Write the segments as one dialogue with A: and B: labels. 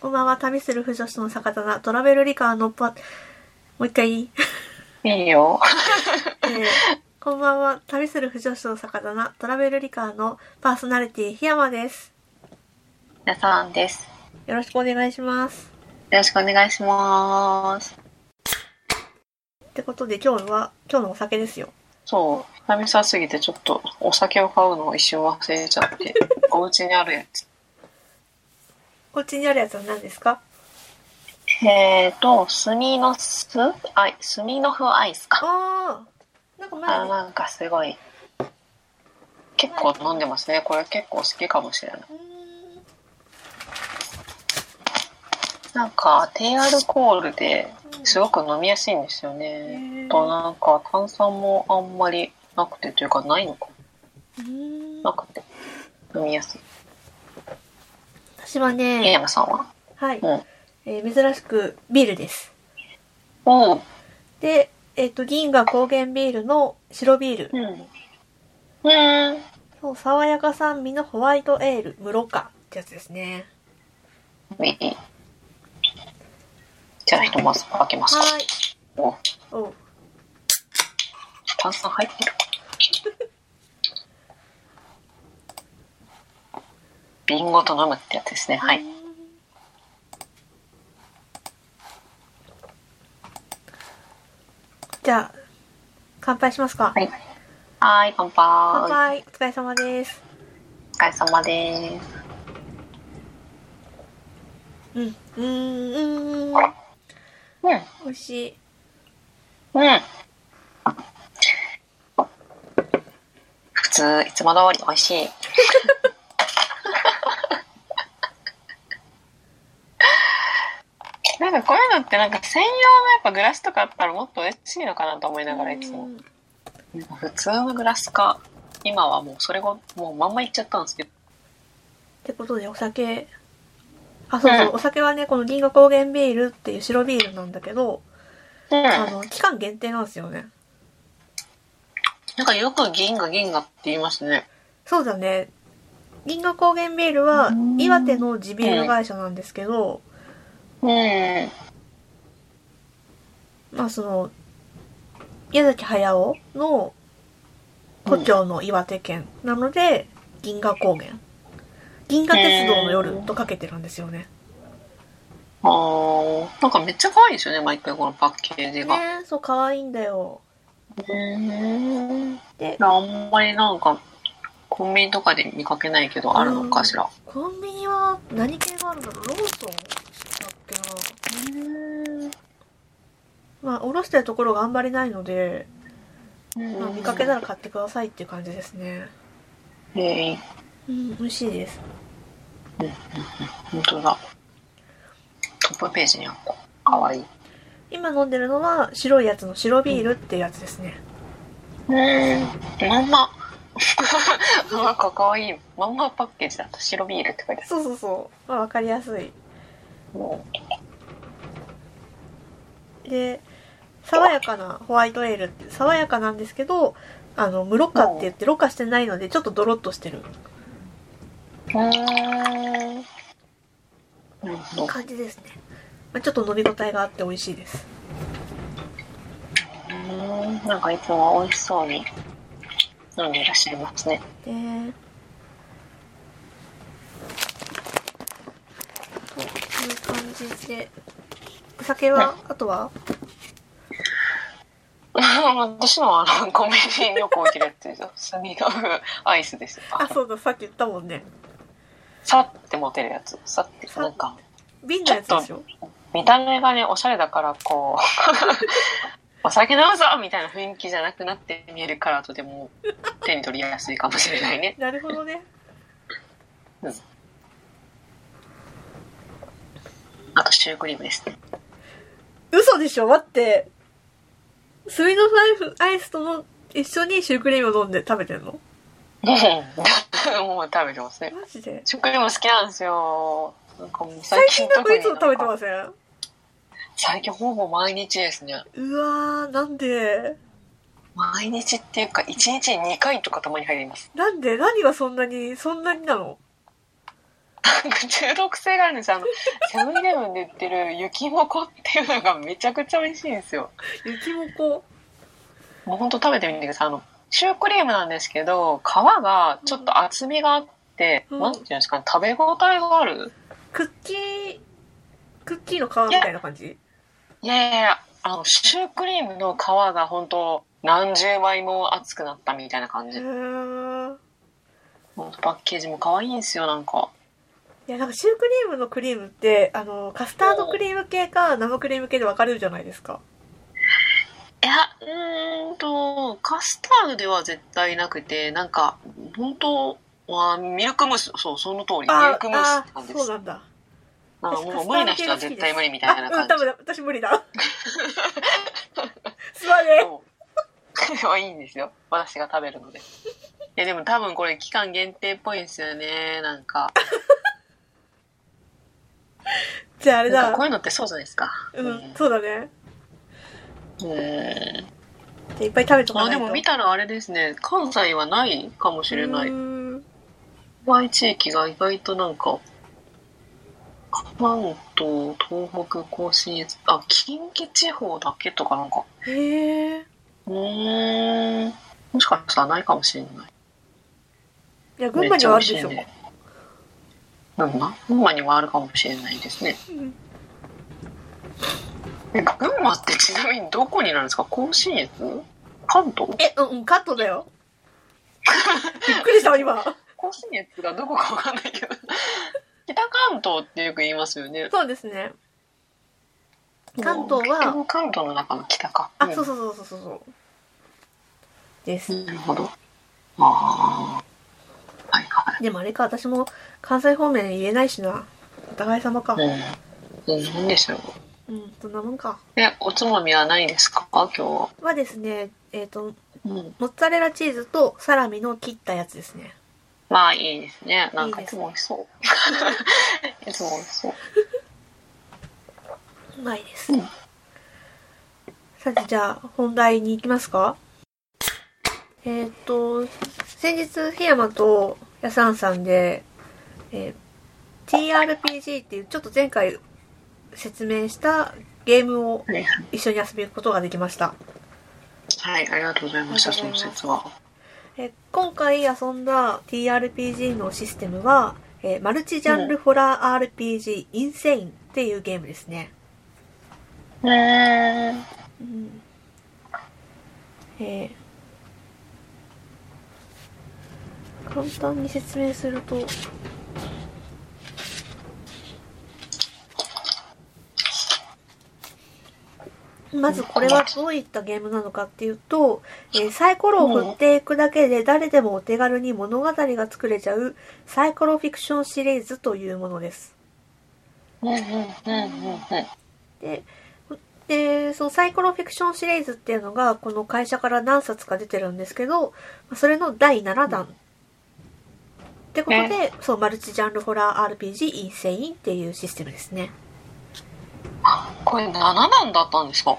A: こんばんは、旅する不女子の酒棚、トラベルリカーのパ、もう一回いい、
B: いいよ。
A: えーこんばんは、旅する不女子の酒棚、トラベルリカーのパーソナリティ、檜山です。
B: 皆さんです。
A: よろしくお願いします。
B: よろしくお願いします。
A: ってことで今日は、今日のお酒ですよ。
B: そう、久々すぎてちょっとお酒を買うのを一瞬忘れちゃって、お家にあるやつ。
A: お家にあるやつは何ですか？
B: えーと、スミノス？アイ、スミノフアイスか。
A: あー、なんか前
B: あ、
A: に、
B: なんかすごい。結構飲んでますね。これ結構好きかもしれない。なんか低アルコールですごく飲みやすいんですよ
A: へ
B: ね。
A: ー
B: となんか炭酸もあんまりなくてというかないのかなくて飲みやすい。
A: 私は
B: え
A: ね、
B: 山さんは？
A: はい、
B: うん。
A: えー珍しくビールです。で、えっ、と、銀河高原ビールの白ビール。
B: うん。うん。
A: そう、爽やか酸味のホワイトエール、ムロカってやつですね。
B: じゃあひとまず開けますか。
A: はーい。
B: お
A: おう
B: 炭酸入ってる。リンゴと飲むってやつですね。はい。。
A: じゃあ、乾杯しますか。
B: はい。はーい、乾杯。
A: 乾杯。お疲れ様です。
B: お疲れ様です。
A: うん。うーん、うーん。
B: うん。
A: 美味しい。
B: うん。普通、いつも通り美味しい。なんかこういうのってなんか専用のやっぱグラスとかあったらもっと嬉しいのかなと思いながらいつも
A: う。ん
B: 普通のグラスか、今はもうそれをもうまんまいっちゃったんですけど。
A: ってことで、お酒。あ、そうそう、
B: うん
A: お酒はね、この銀河高原ビールっていう白ビールなんだけど、
B: うん。
A: あの、期間限定なんですよね。
B: なんかよく銀河銀河って言いますね。
A: そうだね。銀河高原ビールは
B: うん
A: 岩手の地ビール会社なんですけど、
B: うん。
A: まあその、宮崎駿の故郷の岩手県なので、銀河高原。銀河鉄道の夜とかけてるんですよね。
B: あーなんかめっちゃ可愛いですよね、毎回このパッケージが。
A: ねそう、可愛いんだよ。
B: うん。
A: で、
B: あんまりなんか、コンビニとかで見かけないけど、あるのかしら。
A: コンビニは何系があるんだろう？ローソン？けなまあ、おろしてるところがあんまりないので、まあ、見かけたら買ってくださいっていう感じですね。
B: へえ、
A: うん、美味しいです。
B: 本当だ。トップページにあった。かわいい。
A: 今飲んでるのは白いやつの白ビールっていうやつですね。
B: うん。まんま。なんかかわいい。まんまパッケージだった。白ビールって書いてあ
A: そうそうそう。まあ、わかりやすい。で、爽やかなホワイトエールって、爽やかなんですけど、あの、無ろ過って言って、ろ過してないので、ちょっとドロッとしてる。感じですね。まあ、ちょっと飲み応えがあって美味しいです。
B: うん。なんかいつも美味しそうに飲んでいらっしゃいますね。
A: で、そういう感じで、お酒は、あとは？
B: 私のはあのコンビニによく置いてるやつですよ。スミノフアイスですよ。
A: あ、そうだ、さっき言ったもんね。
B: さって持てるやつ。さって、
A: さ
B: なんか、
A: 瓶のやつでしょ？
B: 見た目がね、おしゃれだから、こう、お酒飲むぞみたいな雰囲気じゃなくなって見えるからとても手に取りやすいかもしれないね。
A: なるほどね。
B: あとシュークリームですね。
A: 嘘でしょ？待って。スミノフアイスとの一緒にシュークリームを飲んで食べてんの？
B: もう食べてますね。
A: マジで？
B: シュークリーム好きなんですよ。なんかもう
A: 最近なんかいつも食べて
B: す
A: ません？
B: 最近ほぼ毎日ですね。
A: うわー、なんで？
B: 毎日っていうか、1日に2回とかたまに入ります。
A: なんで？何がそんなに、そんなになの？
B: 中毒性があるんですよ。あの、セブンイレブンで売ってる雪もこっていうのがめちゃくちゃ美味しいんですよ。
A: 雪もこ
B: もうほんと食べてみてください。あの、シュークリームなんですけど、皮がちょっと厚みがあって、
A: うん
B: なんていうんですかね、食べ応えがある？
A: クッキー？クッキーの皮みたいな感じ？
B: いやいやいや、あの、シュークリームの皮が本当何十倍も厚くなったみたいな感
A: へ
B: じ。パッケージも可愛いんですよ、なんか。
A: いやなんかシュークリームのクリームってあのカスタードクリーム系か生クリーム系で分かれるじゃないですか
B: いや、うーんと、カスタードでは絶対なくて、なんか、本当はミルクムース、そう、その通り、ミ
A: あ
B: ルクムース
A: あ
B: って感じです。
A: そうなんだ
B: なんか
A: 私
B: もう無理な人は絶対無理みたいな
A: あうん
B: 感じ。
A: 多分私無理だすまね
B: そう。いいんですよ。私が食べるので。いや、でも多分これ期間限定っぽいんですよね。なんか。
A: じゃああれだ
B: こういうのってそうじゃないですか。
A: うんそうだね
B: うん。
A: いっぱい食べとか
B: あ、
A: ないと
B: でも見たらあれですね。関西はないかもしれな
A: う
B: い。外地域が意外となんか、関東、東北、甲信越、あ、近畿地方だけとかなんか、
A: へえ
B: うーん、もしかしたらないかもしれない。
A: いや群馬にはあるでしょ
B: めっちゃ美味しいねなんだ群馬にはあるかもしれないですね。
A: うん
B: え群馬ってちなみにどこになるんですか？甲信越？関東？
A: えうんうんカットだよびっくりしたわ今
B: 甲信越がどこかわかんないけど。北関東ってよく言いますよね。
A: そうですね関東は
B: 関東の中の北か。
A: あそうそうそうそうそうそうです
B: なるほど。ああ。はいは
A: でもあれか私も関西方面言えないしなお互い様か
B: い。うん。うん、なんでしょう。
A: うんそんなもんか
B: え、おつまみはないですか？今日は。
A: はですねえっ、と
B: うん。
A: モッツァレラチーズとサラミの切ったやつですね
B: まあいいですね。なんか
A: い
B: つも美味しそう。い つも美味しそう。
A: うまいです、
B: うん
A: さてじゃあ本題に行きますか？えっ、と先日檜山とやさんさんで、えー TRPG っていうちょっと前回説明したゲームを
B: はい、
A: 一緒に遊ぶことができました
B: はい、ありがとうございました、その説は。
A: え今回遊んだ TRPG のシステムは、えーマルチジャンルホラー RPG インセインっていうゲームですね。
B: へー。
A: うんえー簡単に説明するとまずこれはどういったゲームなのかっていうと、えーサイコロを振っていくだけで誰でもお手軽に物語が作れちゃうサイコロフィクションシリーズというものです。で、で、そのサイコロフィクションシリーズっていうのが、この会社から何冊か出てるんですけど、まあそれの第7弾。ってことで、そう、マルチジャンルホラー RPG インセインっていうシステムですね。
B: これ7段だったんですか？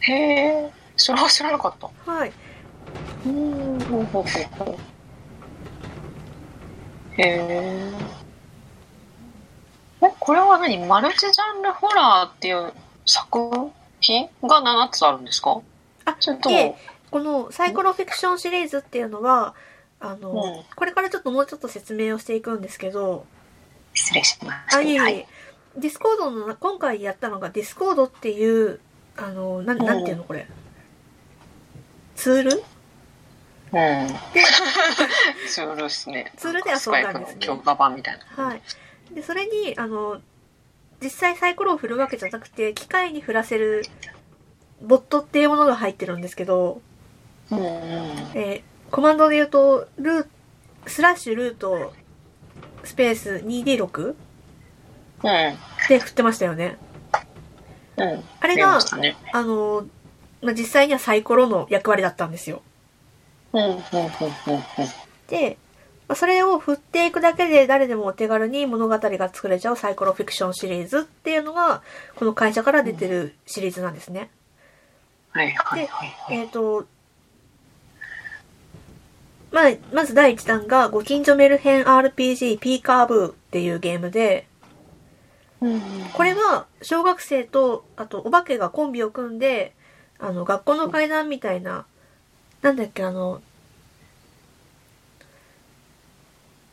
B: へえ。それは知らなかった。
A: はい。
B: うん、ほうほうほうほう。へえ。え、これは何？マルチジャンルホラーっていう作品が7つあるんですか？
A: あ、
B: それと
A: で
B: も、、
A: このサイコロフィクションシリーズっていうのは、あの、
B: うん
A: これからちょっともうちょっと説明をしていくんですけど、
B: 失礼しました。
A: あ、いえいえ、
B: はい。
A: ディスコードの、今回やったのがディスコードっていう、あの、なん、なんていうのこれ？ツール？
B: うん。ツールですね。
A: ツールで遊んだんですね
B: 強化版みたいな。
A: はい。で、それに、あの、実際サイコロを振るわけじゃなくて、機械に振らせるボットっていうものが入ってるんですけど、
B: うんうん。
A: えーコマンドで言うと、ルー、スラッシュルート、スペース 2D6
B: うん。
A: で振ってましたよね。
B: うん。
A: あれが
B: ね。
A: あの、まあ、実際にはサイコロの役割だったんですよ。
B: うん、うん、うん、うん、うん。
A: で、まあそれを振っていくだけで誰でもお手軽に物語が作れちゃうサイコロフィクションシリーズっていうのが、この会社から出てるシリーズなんですね。
B: はい、はい、はい。はい
A: えっ、と、まあ、まず第1弾が、ご近所メルヘン RPG ピーカーブーっっていうゲームで、
B: うん。
A: これは小学生と、あとお化けがコンビを組んで、あの、学校の階段みたいな、なんだっけ、あの、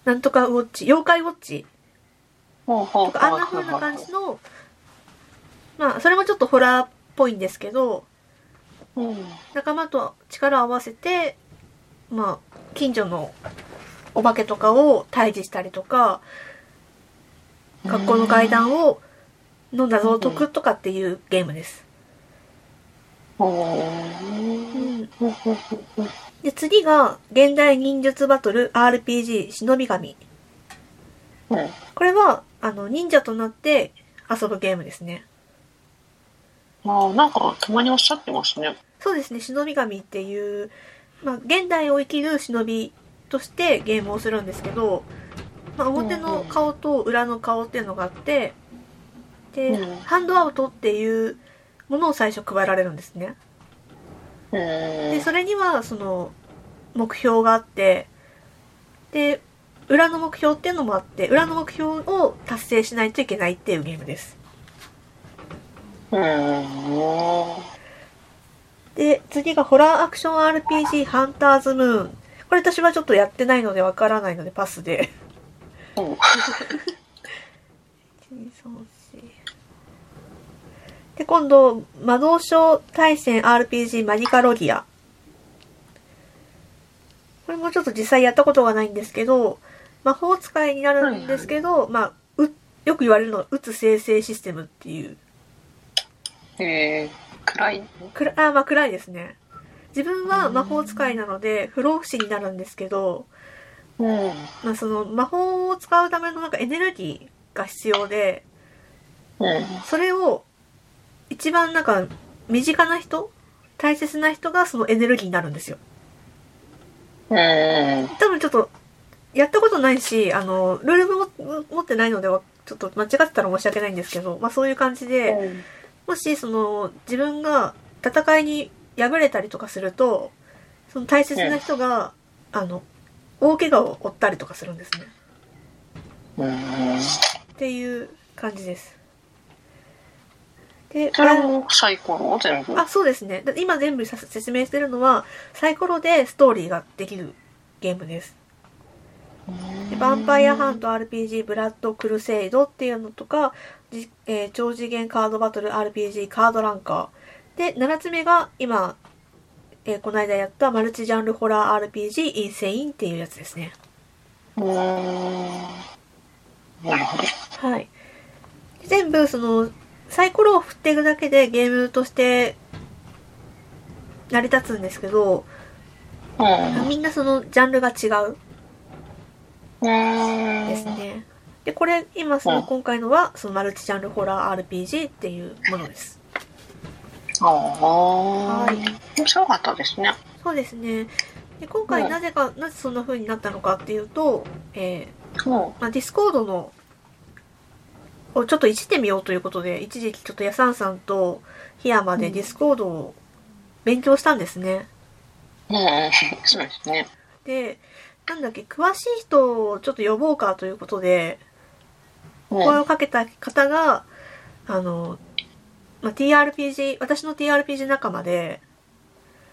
A: なんとかウォッチ、妖怪ウォッチとか、あんな風な感じの、まあ、それもちょっとホラーっぽいんですけど、
B: うん。
A: 仲間と力を合わせて、まあ、近所のお化けとかを退治したりとか、学校の階段をの謎を解くとかっていうゲームです。で、次が、現代忍術バトル RPG 忍び神。
B: うん。
A: これは、あの、忍者となって遊ぶゲームですね。
B: まあ、なんか、たまにおっしゃってますね。
A: そうですね、忍び神っていう、まあ、現代を生きる忍びとしてゲームをするんですけど、まあ、表の顔と裏の顔っていうのがあって、で、
B: うん
A: ハンドアウトっていうものを最初配られるんですね。
B: うん。
A: で、それには、その、目標があって、で、裏の目標っていうのもあって、裏の目標を達成しないといけないっていうゲームです。
B: うん。
A: で、次がホラーアクション RPG ハンターズムーン。これ私はちょっとやってないのでわからないのでパスで。
B: うん。
A: 1 2 3 4で、今度、魔導書対戦 RPG マニカロギア。これもちょっと実際やったことがないんですけど、魔法使いになるんですけど、まあ、う、よく言われるのは、打つ生成システムっていう。
B: えー、暗い。
A: くらあ、まあ暗いですね。自分は魔法使いなので、不老不死になるんですけど、
B: うん。
A: まあその魔法を使うためのなんかエネルギーが必要で、
B: うん。
A: それを一番なんか身近な人大切な人がそのエネルギーになるんですよ。
B: うん。
A: 多分ちょっと、やったことないし、あの、ルールも持ってないのでは、ちょっと間違ってたら申し訳ないんですけど、まあそういう感じで、もしその自分が戦いに敗れたりとかすると、その大切な人が、あの、大怪我を負ったりとかするんですね。
B: うん。
A: っていう感じです。で、
B: それもサイコロ全部？
A: あ、そうですね。だ今全部さ説明してるのは、サイコロでストーリーができるゲームです。でヴァンパイアハント RPG ブラッドクルセイドっていうのとか、じえー超次元カードバトル RPG カードランカー。で、7つ目が今、えーこの間やったマルチジャンルホラー RPG インセインっていうやつですね。はい。全部その、サイコロを振っていくだけでゲームとして成り立つんですけど、
B: うん。
A: みんなそのジャンルが違う
B: うん。
A: ですね。で、これ、今その
B: うん
A: 今回のは、そのマルチジャンルホラー RPG っていうものです。
B: ああ。
A: はい
B: 面白かったですね。
A: そうですね。で今回
B: うん
A: なぜか、なぜそんな風になったのかっていうと、えー
B: うん。
A: まあ、ディスコードの、をちょっといじってみようということで、一時期ちょっとヤサンさんと檜山でディスコードを勉強したんですね。
B: うん。そうですね。
A: で、なんだっけ、詳しい人をちょっと呼ぼうかということで、
B: うん。
A: 声をかけた方が、あの、まあ、TRPG、私の TRPG 仲間で、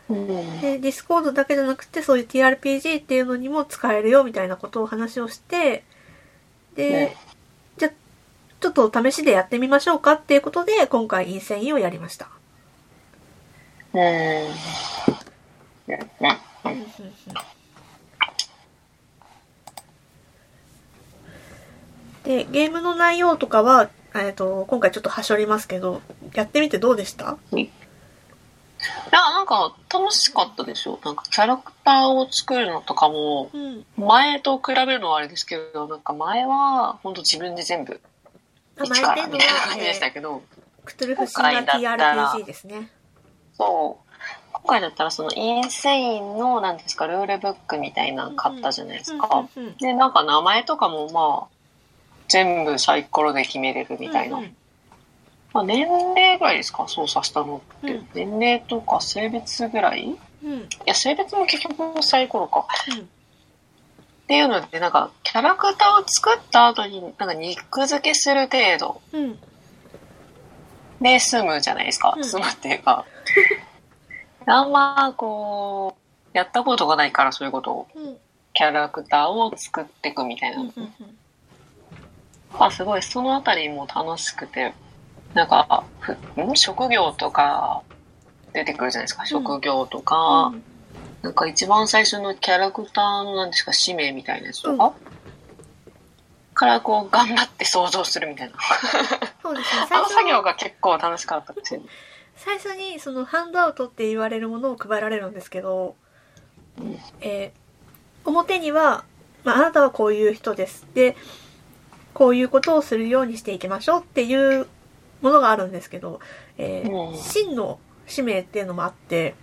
B: うん。
A: で、ディスコードだけじゃなくて、そういう TRPG っていうのにも使えるよみたいなことを話をして、で、
B: ね
A: じゃあ、ちょっと試しでやってみましょうかっていうことで、今回インセインをやりました。
B: うん。ねね
A: うんうんうんで、ゲームの内容とかは、えっと、今回ちょっとはしょりますけど、やってみてどうでした？
B: いや、なんか楽しかったですよ。なんかキャラクターを作るのとかも、
A: うん。
B: 前と比べるのはあれですけど、なんか前は本当自分で全部
A: あ
B: 一からみたいな
A: は
B: 感じでしたけど、
A: クトゥルフ神話 TRPG ですね。
B: そう。今回だったらそのインセインの、なんていうんですか、ルールブックみたいなの買ったじゃないですか。で、なんか名前とかもまあ、全部サイコロで決めれるみたいな。
A: うんうん。
B: まあ、年齢ぐらいですか操作したのって、
A: うん。
B: 年齢とか性別ぐらい？い
A: うん。うん
B: や性別も結局サイコロか。っていうので、なんか、キャラクターを作った後に、なんか肉付けする程度。
A: うん。
B: で済むじゃないですか。
A: うん。
B: 済むっていうか。あんま、こう、やったことがないから、そういうことを。
A: うん。
B: キャラクターを作っていくみたいな。
A: うんうん
B: まあ、すごい、そのあたりも楽しくて、なんか、ふん？職業とか出てくるじゃないですか。職業とか、
A: うん。
B: なんか一番最初のキャラクターの何ですか、使命みたいなやつとか、からこう、頑張って想像するみたいな。
A: そうですね。
B: あの作業が結構楽しかったですよね。
A: 最初にそのハンドアウトって言われるものを配られるんですけど、えー表には、まあ、あなたはこういう人です。でこういうことをするようにしていきましょうっていうものがあるんですけど、えー
B: うん。
A: 真の使命っていうのもあって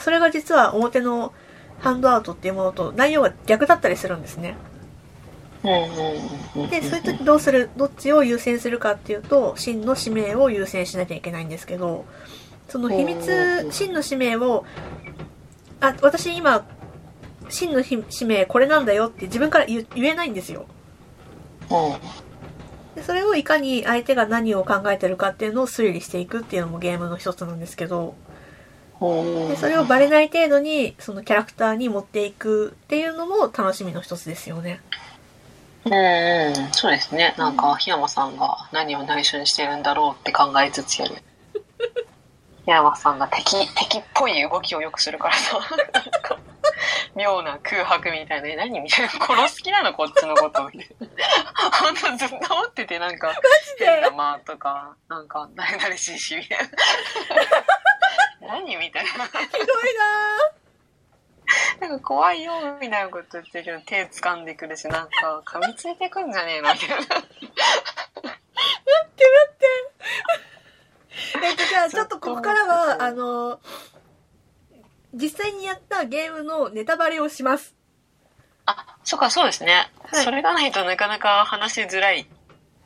A: それが実は表のハンドアウトっていうものと内容が逆だったりするんですね。でそういう時どうするどっちを優先するかっていうと真の使命を優先しなきゃいけないんですけどその秘
B: お
A: 密
B: ー
A: 真の使命をあ私今真のひ使命これなんだよって自分から言言えないんですよでそれをいかに相手が何を考えてるかっていうのを推理していくっていうのもゲームの一つなんですけど。でそれをバレない程度にそのキャラクターに持っていくっていうのも楽しみの一つですよね
B: うんうん、そうですね。なんか、檜山さんが何を内緒にしてるんだろうって考えつつやる。檜山さんが敵、敵っぽい動きをよくするからさ、妙な空白みたいな、え何みたいな、殺す気なのこっちのことみたいな。ほんとずっと思ってて、なんか、変な間とか、なんか、誰々しいし、みたいな。何みたいな。
A: ひどいな
B: なんか怖いよ、みたいなこと言ってるけど、手掴んでくるし、なんか、噛みついてくんじゃねえのみたいな。
A: ー 待って待ってえっとじゃあちょっとここからはあの実際にやったゲームのネタバレをします
B: あ、そっか、そうですね。
A: はい
B: それがないとなかなか話しづらい。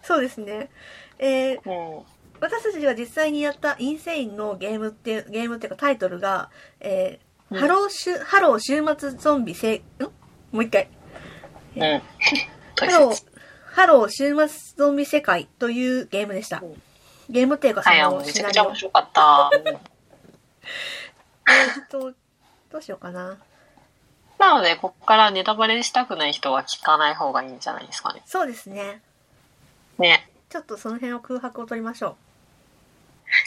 A: そうですねえー
B: うん。
A: 私たちが実際にやったインセインのゲームっていうゲームっていうかタイトルが、えー
B: うん
A: ハローシュハロー週末ゾンビせん？もう一回
B: うん。
A: ハ
B: 大
A: ロー
B: 切。
A: ハロー週末ゾンビ世界というゲームでした
B: うん
A: ゲームっていうかそ
B: の
A: の
B: めちゃくちゃ面白かった。う ん
A: えーっとどうしようかな
B: なので、ここからネタバレしたくない人は聞かない方がいいんじゃないですかね。
A: そうですね
B: ね。
A: ちょっとその辺を空白を取りましょ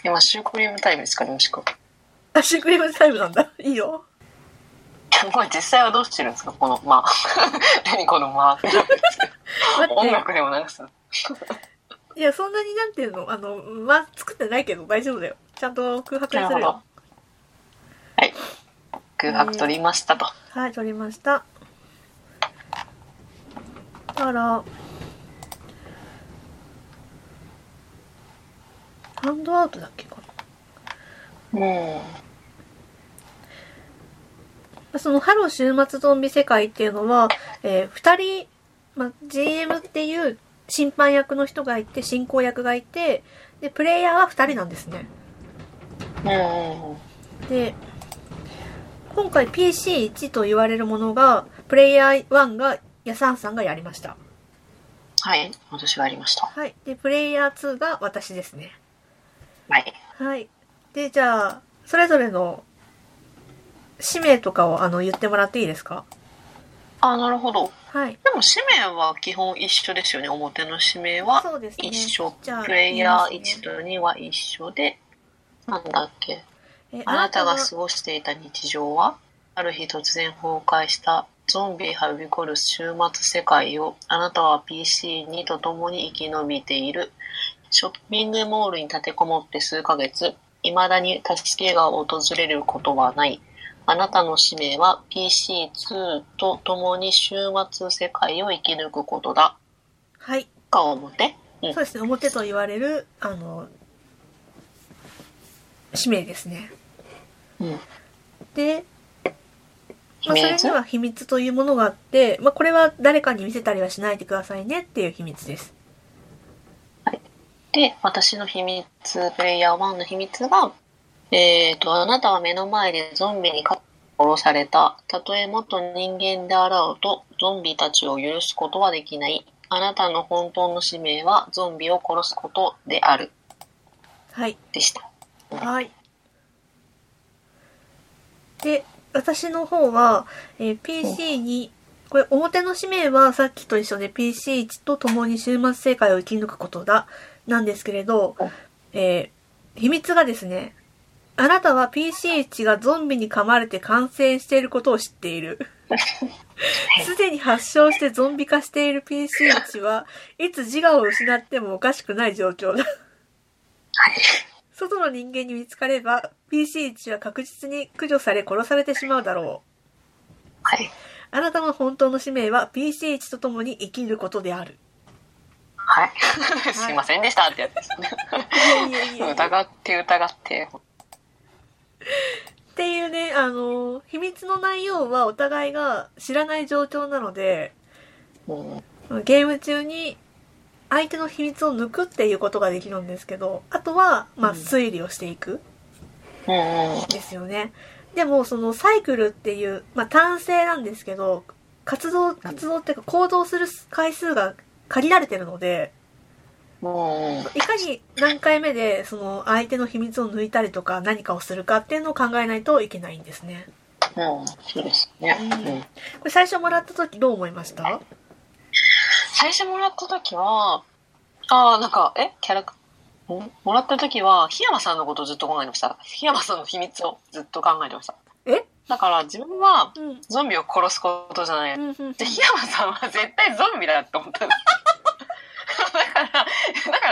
B: 今、シュークリームタイムですかね、もしくは。
A: うあシュークリームタイムなんだ いいよ
B: これ実際はどうしてるんですかこの、まあ。何このまあ。音楽でも流す。
A: いやそんなになんていうの？あのまあ作ってないけど大丈夫だよちゃんと空白にするよ
B: はい。空白取りましたと。
A: はい、取りました。あら、ハンドアウトだっけか
B: うん。
A: な。そのハロー週末ゾンビ世界っていうのは、えー二人、まあ、GM っていう審判役の人がいて、進行役がいて、で、プレイヤーは二人なんですね。
B: うん。
A: で、今回 PC1 と言われるものが、プレイヤー1が、ヤサンさんがやりました。
B: はい。私がやりました。
A: はい。で、プレイヤー2が私ですね。
B: はい。
A: はい。で、じゃあ、それぞれの使命とかをあの言ってもらっていいですか？
B: あ、なるほど。
A: はい。
B: でも、使命は基本一緒ですよね。表の使命は。一緒。
A: じゃあ
B: プレイヤー1
A: 言いますね
B: と2は一緒で、なんだっけ？
A: え
B: あなたが過ごしていた日常は、ある日突然崩壊したゾンビはびこる週末世界を、あなたは PC2 と共に生き延びている。ショッピングモールに立てこもって数ヶ月、未だに助けが訪れることはない。あなたの使命は PC2 と共に週末世界を生き抜くことだ。
A: はい。
B: が表。うん
A: そうですね。表と言われる、あの、使命ですね。
B: うん。
A: で、まあ、それには秘密というものがあって、まあ、これは誰かに見せたりはしないでくださいねっていう秘密です。
B: で、私の秘密、プレイヤー1の秘密が、えっ、と、あなたは目の前でゾンビに殺された。たとえ元人間であろうと、ゾンビたちを許すことはできない。あなたの本当の使命はゾンビを殺すことである。
A: はい。
B: でした。
A: はい。で、私の方は、えー PC に、これ表の使命はさっきと一緒で PC1 と共に終末世界を生き抜くことだ、なんですけれど、えー秘密がですね、あなたは PC1 がゾンビに噛まれて感染していることを知っている。すでに発症してゾンビ化している PC1 はいつ自我を失ってもおかしくない状況だ。
B: はい。
A: 外の人間に見つかれば PC1 は確実に駆除され殺されてしまうだろう。
B: はい。
A: あなたの本当の使命は PC1 と共に生きることである。
B: はい。すいませんでしたってやつですね。
A: いやいやいや
B: 疑って疑って。
A: っていうね、あの、秘密の内容はお互いが知らない状況なので、
B: うん。
A: ゲーム中に相手の秘密を抜くっていうことができるんですけど、あとは、まあ、
B: うん
A: 推理をしていく。ですよね。でも、そのサイクルっていう、まあ単性なんですけど、活動、活動っていうか行動する回数が限られてるので。いかに何回目でその相手の秘密を抜いたりとか何かをするかっていうのを考えないといけないんですね。
B: うん。そうですね。
A: うん
B: うん。
A: これ最初もらった時どう思いました？
B: 最初もらった時は、ああ、なんか、え？キャラク、んもらった時は、檜山さんのことをずっと考えてました。檜山さんの秘密をずっと考えてました。
A: え？
B: だから自分は
A: うん。
B: ゾンビを殺すことじゃない。檜山さんは絶対ゾンビだって思ったんです。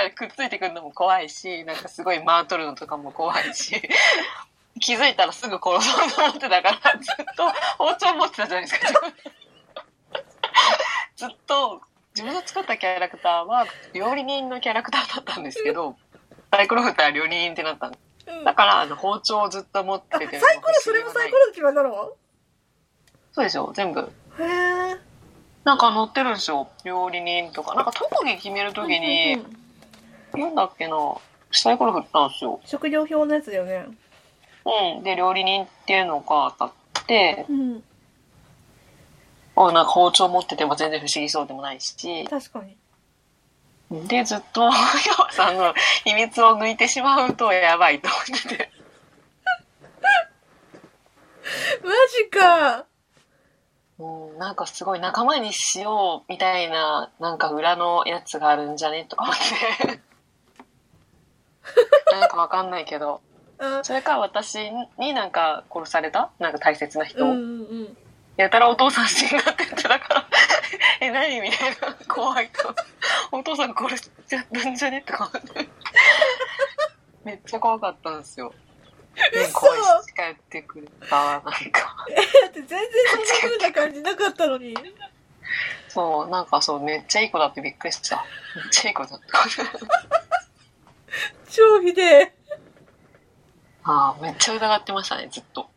B: くっついてくるのも怖いし、なんかすごい間を取るのとかも怖いし、気づいたらすぐ殺そうと思ってたから、ずっと包丁持ってたじゃないですか。ずっと自分の作ったキャラクターは料理人のキャラクターだったんですけど、サイコロ振ったら料理人ってなったんです。
A: うん
B: だから、あの、包丁をずっと持っ
A: あ、
B: てて。
A: サイコロ、それもサイコロで決まったの？
B: そうですよ、全部。
A: へえ。
B: なんか載ってるんですよ。料理人とか。なんか特技決めるときに、
A: うんうんうん
B: なんだっけな、サイコロ振ったんですよ。
A: 食料表のやつだよね。
B: うん。で、料理人っていうのが当たって、
A: うん。
B: あ、なんか包丁持ってても全然不思議そうでもないし、
A: 確かに。
B: で、ずっと、山さんの秘密を抜いてしまうとやばいと思ってて。
A: マジか
B: うん、なんかすごい仲間にしようみたいな、なんか裏のやつがあるんじゃねとか思って。なんかわかんないけど。
A: あ
B: それか私になんか殺された？なんか大切な人、
A: うんうんうん。
B: やたらお父さん死んだって言ってたから、え、何みたいな、怖いと。お父さん殺しちゃったんじゃね？とか。めっちゃ怖かったんですよ。ね、
A: 嘘
B: 声近寄ってくれた、なんか。
A: だって全然そんな風な感じなかったのに。
B: そう、なんかそう、めっちゃいい子だってびっくりした。めっちゃいい子だった。
A: 超ひでえ。
B: ああ、めっちゃ疑ってましたね、ずっと。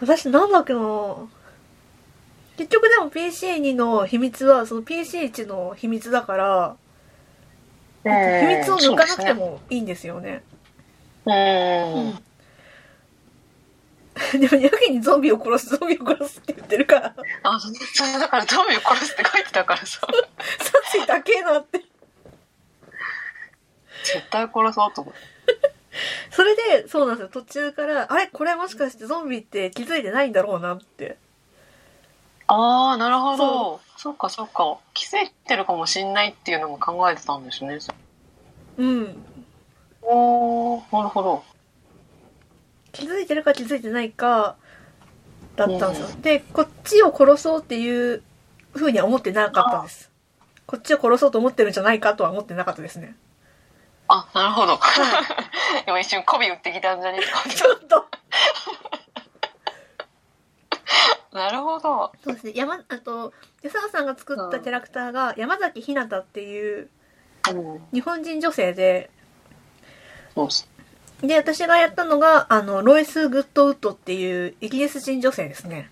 A: 私なんだっけな結局でも PC2 の秘密はその PC1 の秘密だから、秘密を抜かなくてもいいんですよね。
B: そうね。うん。
A: でもやけにゾンビを殺す、ゾンビを殺すって言ってるから、
B: あ、そそれだからゾンビを殺すって書いてたからさ、
A: 殺意だけなって。
B: 絶対殺そうと思って。
A: それで、そうなんですよ。途中から、あれ？これもしかしてゾンビって気づいてないんだろうなって。
B: ああ、なるほ
A: そ
B: ど。そっかそっか。気づいてるかもしんないっていうのも考えてたんですね。
A: うん。
B: おー、なるほど。
A: 気づいてるか気づいてないか、だったんですよ。で、こっちを殺そうっていう風には思ってなかったです。こっちを殺そうと思ってるんじゃないかとは思ってなかったですね。
B: あ、なるほど。今一瞬媚び打ってきたんじゃねえとか
A: ちょっと。
B: なるほど。
A: そうですね。山、あと、安川さんが作ったキャラクターが山崎ひなたっていう
B: うん。
A: 日本人女性で、
B: そうっす。
A: で、私がやったのが、あの、ロイス・グッドウッドっていうイギリス人女性ですね。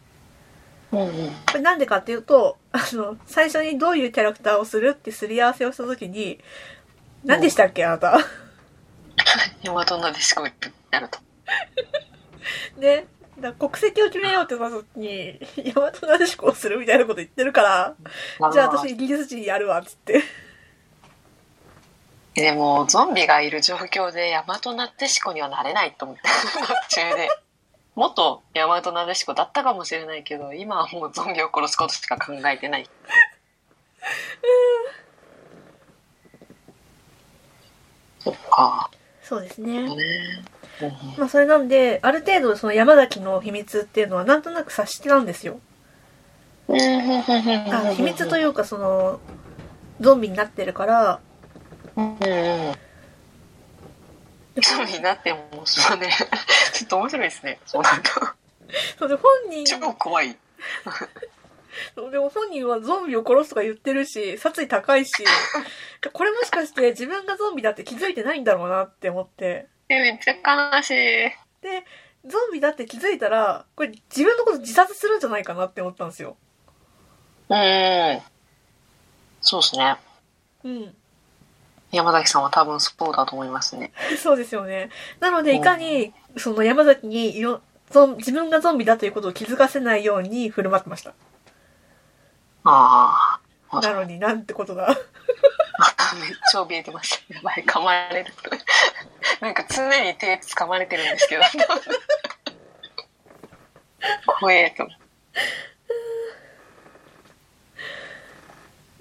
B: うんうん。
A: これなんでかっていうと、あの、最初にどういうキャラクターをするってすり合わせをしたときに、何でしたっけあなた？
B: 大和なでしこやると。
A: で、だ国籍を決めようってなった時に、大和なでしこをするみたいなこと言ってるから、じゃあ私イギリス人やるわ、っつって。
B: でもゾンビがいる状況で大和なでしこにはなれないと思って途中で。元大和なでしこだったかもしれないけど今はもうゾンビを殺すことしか考えてない。そっか
A: そうですね。まあそれなんで、ある程度その山崎の秘密っていうのはなんとなく察してたんですよ。あ秘密というかその、ゾンビになってるから、
B: うんうん。ゾンビになってもそうね。ちょっと面白いですね。そうなると
A: それで本人、
B: 超怖い
A: でも本人はゾンビを殺すとか言ってるし、殺意高いし、これもしかして自分がゾンビだって気づいてないんだろうなって思って。
B: えめっちゃ悲しい
A: で、ゾンビだって気づいたら、これ自分のこと自殺するんじゃないかなって思ったんですよ。
B: うんそうですね
A: うん。
B: 山崎さんは多分そうだと思いますね
A: そうですよね。なので、いかに、その山崎によゾン自分がゾンビだということを気づかせないように振る舞ってました。
B: ああ
A: なのになんてことだ。
B: めっちゃ怯えてました。やばい、噛まれる。なんか常に手掴まれてるんですけど。怖えと。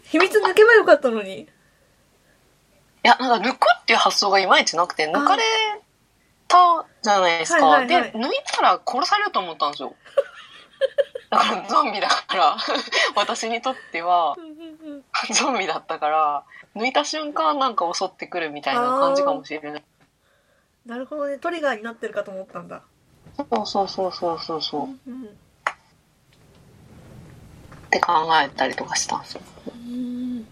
A: 秘密抜けばよかったのに。
B: いや、なんか抜くっていう発想がいまいちなくて、抜かれたじゃないですか。
A: はいはいはい
B: で、抜いたら殺されると思ったんですよ。だからゾンビだから、私にとってはゾンビだったから、抜いた瞬間なんか襲ってくるみたいな感じかもしれない。
A: なるほどね。トリガーになってるかと思ったんだ。
B: そうそうそうそうそうそう。
A: うん。
B: って考えたりとかしたんですよ。
A: うん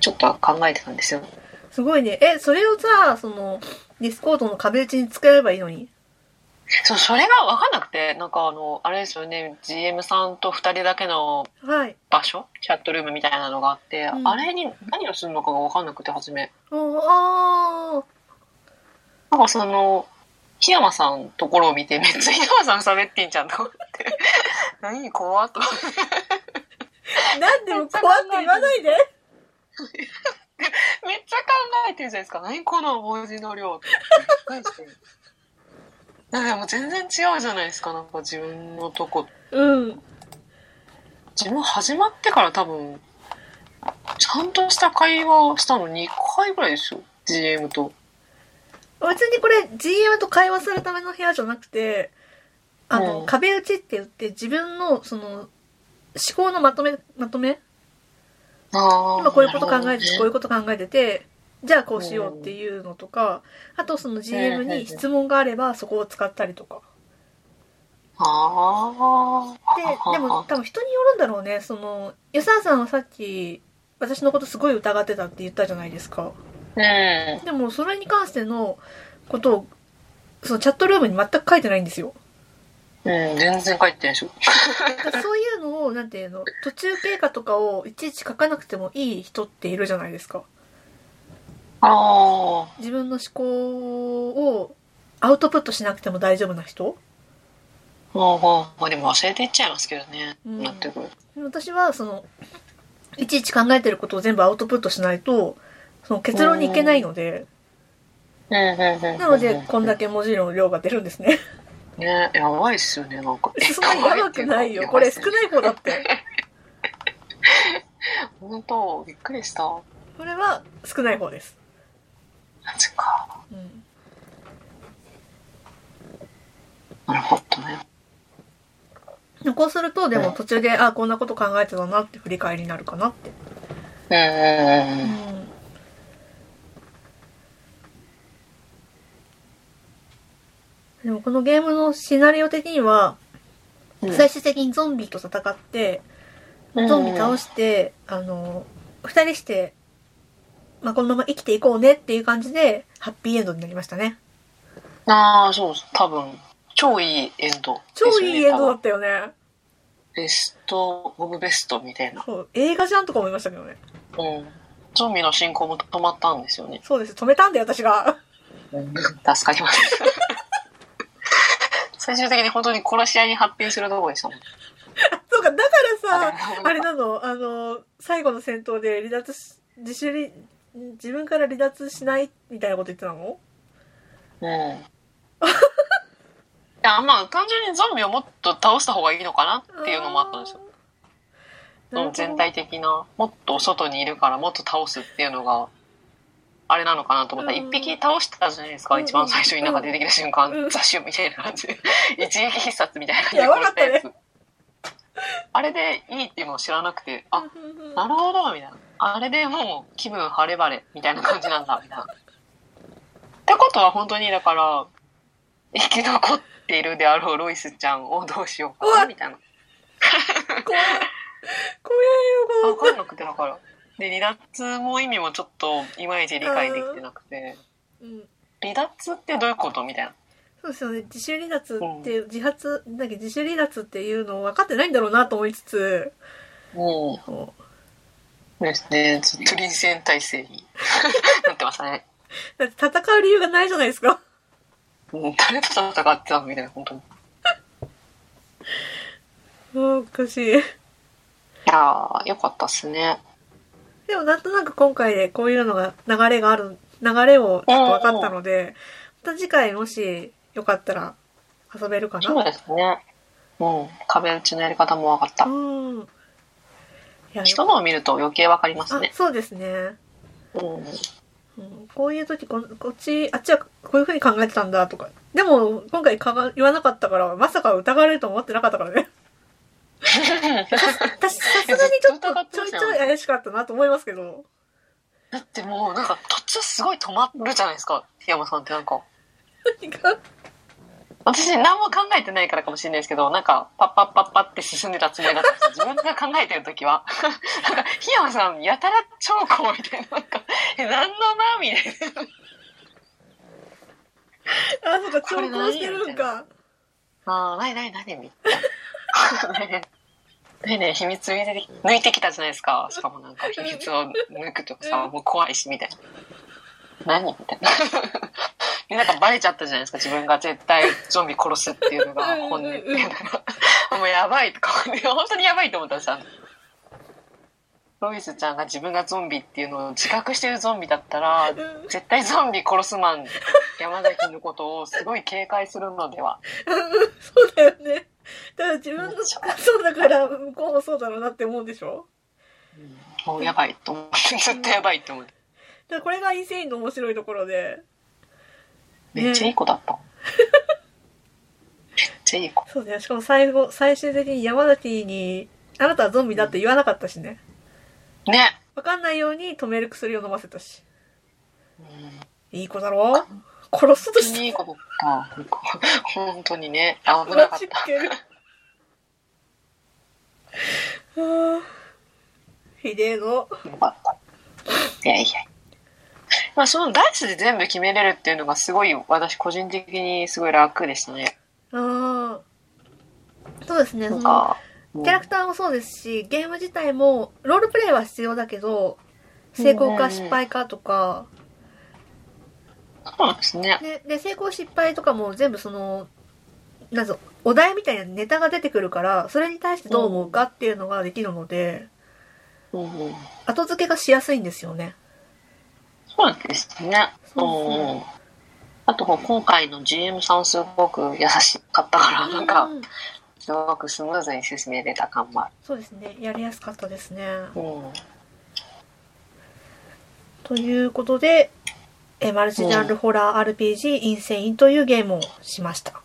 B: ちょっと考えてたんですよ。
A: すごいね。え、それをさ、その、ディスコードの壁打ちに使えばいいのに？
B: そう、それが分かんなくて、なんかあの、あれですよね、GM さんと2人だけの
A: はい。
B: 場所？チャットルームみたいなのがあって、
A: うん
B: あれに何をするのかが分かんなくて、初め。
A: おあー
B: なんかその、檜山さんのところを見て、めっちゃ檜山さん喋ってんじゃんと思って。何怖っと。
A: なんでも怖って言わないで。
B: めっちゃ考えてるじゃないですか。何この文字の量って。なんかでも全然違うじゃないですか。なんか自分のとこ
A: うん。
B: 自分始まってから多分ちゃんとした会話をしたの2回ぐらいですよ GM と
A: 別にこれ GM と会話するための部屋じゃなくて、あの、
B: うん
A: 壁打ちって言って自分のその思考のまとめ、まとめ？
B: あ
A: 今こういうこと考えてて、こういう
B: こ
A: こと考えてて、じゃあこうしようっていうのとか、あとその GM に質問があればそこを使ったりとか。
B: ああ
A: で、でも多分人によるんだろうね。その、ユサさんはさっき、私のことすごい疑ってたって言ったじゃないですか。
B: うん
A: でもそれに関してのことを、そのチャットルームに全く書いてないんですよ。
B: うん全然書いてないでしょ
A: そういうのを、なんていうの、途中経過とかをいちいち書かなくてもいい人っているじゃないですか。
B: あ
A: 自分の思考をアウトプットしなくても大丈夫な人？
B: あまあでも忘れていっちゃいますけどね、
A: うん。私は、その、いちいち考えてることを全部アウトプットしないと、その結論に行けないので、なので、こんだけ文字の量が出るんですね。
B: ねやばいっすよねなんか。
A: そんなにやばくないよ。これ少ない方だって。
B: 本当びっくりした。
A: これは少ない方です。
B: か
A: うん。
B: なるほどね
A: こうすると、でも途中で、あ、こんなこと考えてたなって振り返りになるかなって。
B: うんうんうんうん
A: うん。でもこのゲームのシナリオ的には、最終的にゾンビと戦って、ゾンビ倒して、あの、二人して、まあ、このまま生きていこうねっていう感じで、ハッピーエンドになりましたね。
B: ああ、そう、多分、超いいエンド、
A: 超いいエンドだ
B: だ
A: ったよね。
B: ベスト、オブベストみたいな。
A: そう、映画じゃんとか思いましたけどね。
B: うん。ゾンビの進行も止まったんですよね。
A: そうです。止めたんだよ、私が。
B: 助かります。最終的に本当に殺し合いに発展するとこでしたもん。
A: そうか、だからさ、
B: あ
A: あれなの、あの、最後の戦闘で離脱し、自主離、自分から離脱しないみたいなこと言ってたの？
B: うん。いや、まあ、単純にゾンビをもっと倒した方がいいのかなっていうのもあったんですよ。の全体的な、もっと外にいるからもっと倒すっていうのが、あれなのかなと思ったら、
A: うん
B: 一匹倒してたじゃないですか、
A: うん
B: 一番最初になんか出てきた瞬間、
A: うん
B: 雑誌みたいな感じで。一撃必殺みたいな感じで殺したや
A: わ
B: つ。あれでいいっていうのを知らなくて、あ、なるほど、みたいな。あれでもう気分晴れ晴れ、みたいな感じなんだ、みたいな。ってことは本当に、だから、生き残っているであろうロイスちゃんをどうしようかな、みたいな。
A: 怖い。怖いよ、こ
B: わかんなくて、だから。で、離脱も意味もちょっといまいち理解できてなくて、
A: の。うん。
B: 離脱ってどういうこと？みたいな。
A: そうですよね。自主離脱って、自発、なんだっけ、自主離脱っていうのを分かってないんだろうなと思いつつ、
B: も
A: こ
B: うですね、ずっと臨戦態勢に なってましたね。
A: うだって戦う理由がないじゃないですか。
B: うん、誰と戦ってたのみたいな、本当に。
A: おかしい。
B: いやー、よかったっすね。
A: でもなんとなく今回でこういうのが流れがある、流れをちょっと分かったので、また次回もしよかったら遊べるかな。
B: そうですね。うん、壁打ちのやり方も分かった。
A: うん。いや
B: 人のを見ると余計分かりますね。
A: あそうですね。
B: うん。
A: うん、こういう時ここっちあっちはこういう風に考えてたんだとかでも今回かが言わなかったからまさか疑われると思ってなかったからね 私さすがにちょっとちょいちょい怪しかったなと思いますけど
B: だってもうなんか途中すごい止まるじゃないですか、檜山さんってなんか。
A: 何 か
B: 私何も考えてないからかもしれないですけど、なんかパッパッパッパって進んでたつもりだったんですよ。自分が考えてる時は。なんか、檜山さんやたら超高みたいな。なんか、え、何のなみたいな。
A: あそうか調校してるんか
B: ああ、なになになにみたいな。ねえね秘密抜いて抜いてきたじゃないですか。しかもなんか秘密を抜くとかさ、もう怖いし、みたいな。何みたいな。でなんかバレちゃったじゃないですか。自分が絶対ゾンビ殺すっていうのが本音っていうのが。もうやばいとか、本当にやばいと思ったんですよ。ロイスちゃんが自分がゾンビっていうのを自覚してるゾンビだったら、
A: うん
B: 絶対ゾンビ殺すマン山崎のことをすごい警戒するのでは。
A: そうだよねだから自分のそうだから向こうもそうだろうなって思うんでしょ？
B: もうやばいと思って、絶対やばいと思って。
A: だからこれがインセインの面白いところで
B: めっちゃいい子だった。めっちゃいい子。
A: そうだよしかも最後最終的に山崎に「あなたはゾンビだ」って言わなかったしね
B: ね。
A: わかんないように止める薬を飲ませたしいい子だろ？殺すとして
B: にいい子だった。本当にね。危なかった。
A: は あひでえの
B: よかった。いやいや。まあそのダイスで全部決めれるっていうのがすごい私個人的にすごい楽でしたね。
A: ああそうですねその
B: なんか、
A: キャラクターもそうですしゲーム自体もロールプレイは必要だけど成功か失敗かとか、
B: そうなんですね。
A: でで成功失敗とかも全部そのなんぞお題みたいなネタが出てくるからそれに対してどう思うかっていうのができるので。後付けがしやすいんですよね
B: そうですね。
A: そう。
B: あと今回の GM さんすごく優しかったから、なんか
A: う、ん
B: すごくスムーズに進めれた感もあ
A: そうですねやりやすかったですね
B: る。うん。
A: ということでえマルチジャンルホラー RPG インセインというゲームをしました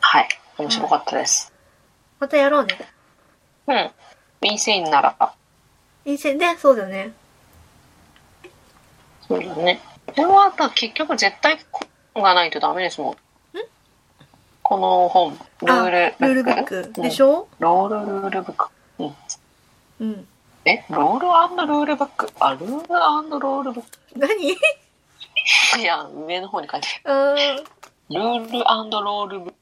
B: はい。面白かったです。
A: またやろうね
B: うん。インセインなら、
A: インセインねそうだよね
B: そうだね。これは結局絶対本がないとダメですもん。この本、ルール
A: あルールブックでしょ、
B: ロールルールブック。うん。
A: うん、
B: え、ロールルールブック？あ、ルールロールブッ
A: 何？
B: ク。いや、上の方に書いて
A: あー
B: ある。ルールロールブッ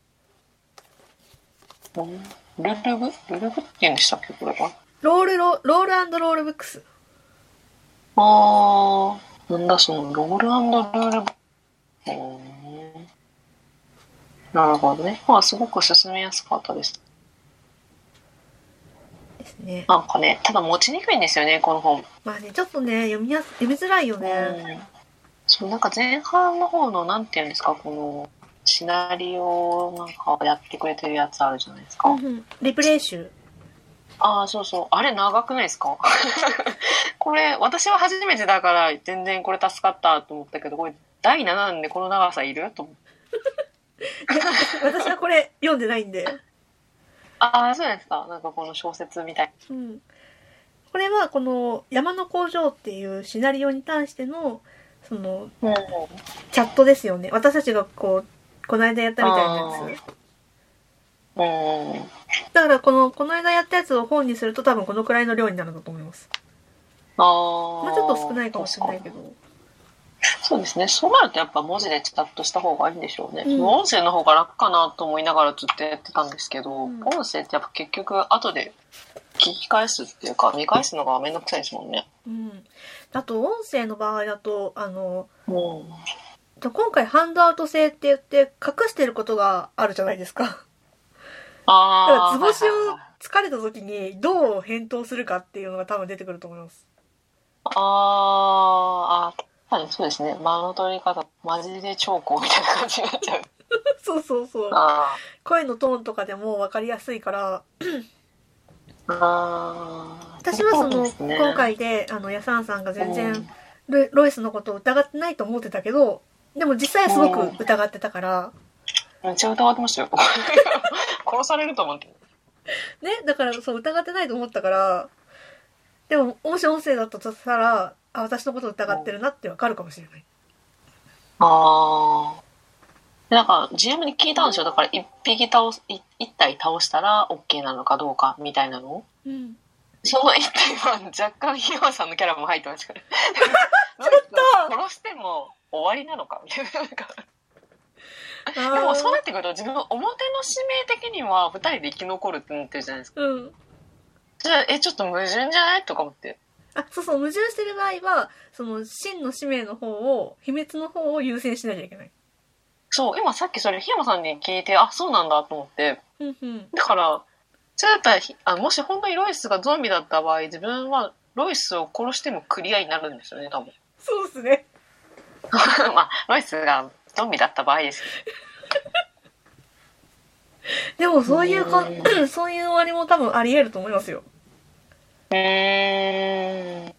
B: ク。うんルルブ？ルルブ？って言うんでしたっけこれは。
A: ロールロロールロールブックス
B: あー、なんだそのロールルールブック。うーんなるほどね。まあ、すごく進めやすかったです。
A: ですね。
B: なんかね、ただ持ちにくいんですよね、この本。
A: まあね、ちょっとね、読みやす、読みづらいよね。
B: うん。そう、なんか前半の方の、なんていうんですか、この、シナリオをなんかやってくれてるやつあるじゃないですか。
A: うんうん。リプレイ集。
B: ああ、そうそう。あれ長くないですか？これ、私は初めてだから全然これ助かったと思ったけど、これ第7弾でこの長さいる？と思って。
A: 私はこれ読んでないんで。
B: ああ、そうですか。なんかこの小説みたい。
A: うん。これはこの山の工場っていうシナリオに関しての、その、
B: うん。
A: チャットですよね。私たちがこう、この間やったみたいなやつ。
B: うん。
A: だからこの、この間やったやつを本にすると多分このくらいの量になるんだと思います。
B: ああ。
A: もうちょっと少ないかもしれないけど。
B: そうですね。そうなるとやっぱ文字でチャットした方がいいんでしょうね。
A: うん
B: 音声の方が楽かなと思いながらずっとやってたんですけど、
A: うん
B: 音声ってやっぱ結局後で聞き返すっていうか見返すのがめんどくさいですもんね。
A: うん。あと、音声の場合だと、あの、
B: うん。
A: 今回ハンドアウト制って言って隠してることがあるじゃないですか。だから
B: ああ。
A: 図星を疲れた時にどう返答するかっていうのが多分出てくると思います。
B: あーあー、はい、そうですね。間の取り方、マジで兆候みたいな感じになっちゃう。
A: そうそうそう。
B: あ
A: 声のトーンとかでも分かりやすいから、
B: ーあー。
A: 私はその、
B: うですね
A: 今、回で、あの、ヤサンさんが全
B: うん
A: 然ロイ、ロイスのことを疑ってないと思ってたけど、でも実際はすごく疑ってたから、
B: めっちゃ疑ってましたよ。殺されると思って。
A: ね、だからそう疑ってないと思ったから、でも、もし音声だったとしたら、あ、私のことを疑ってるなってわかるかもしれない。
B: ああ。なんか GM に聞いたんですよ。だから一匹倒す、い一体倒したら OK なのかどうかみたいなの。
A: うん。
B: その一体は若干ひまさんのキャラも入ってましたね。ちょっと 殺しても終わりなのかみたいな。
A: で
B: でもそうなってくると自分表の使命的には二人で生き残るって思ってるじゃないですか。
A: うん。
B: じゃあ、え、ちょっと矛盾じゃない？とか思って。
A: あ、そうそう、矛盾してる場合は、その、真の使命の方を、秘密の方を優先しなきゃいけない。
B: そう、今さっきそれ檜山さんに聞いて、あ、そうなんだと思って。
A: うんうん。
B: だから、それだったらひあ、もし本当にロイスがゾンビだった場合、自分はロイスを殺してもクリアになるんですよね、多分。
A: そうですね。
B: まあ、ロイスがゾンビだった場合です
A: でも、そういうか
B: う、
A: そういう終わりも多分あり得ると思いますよ。
B: けど。うーん。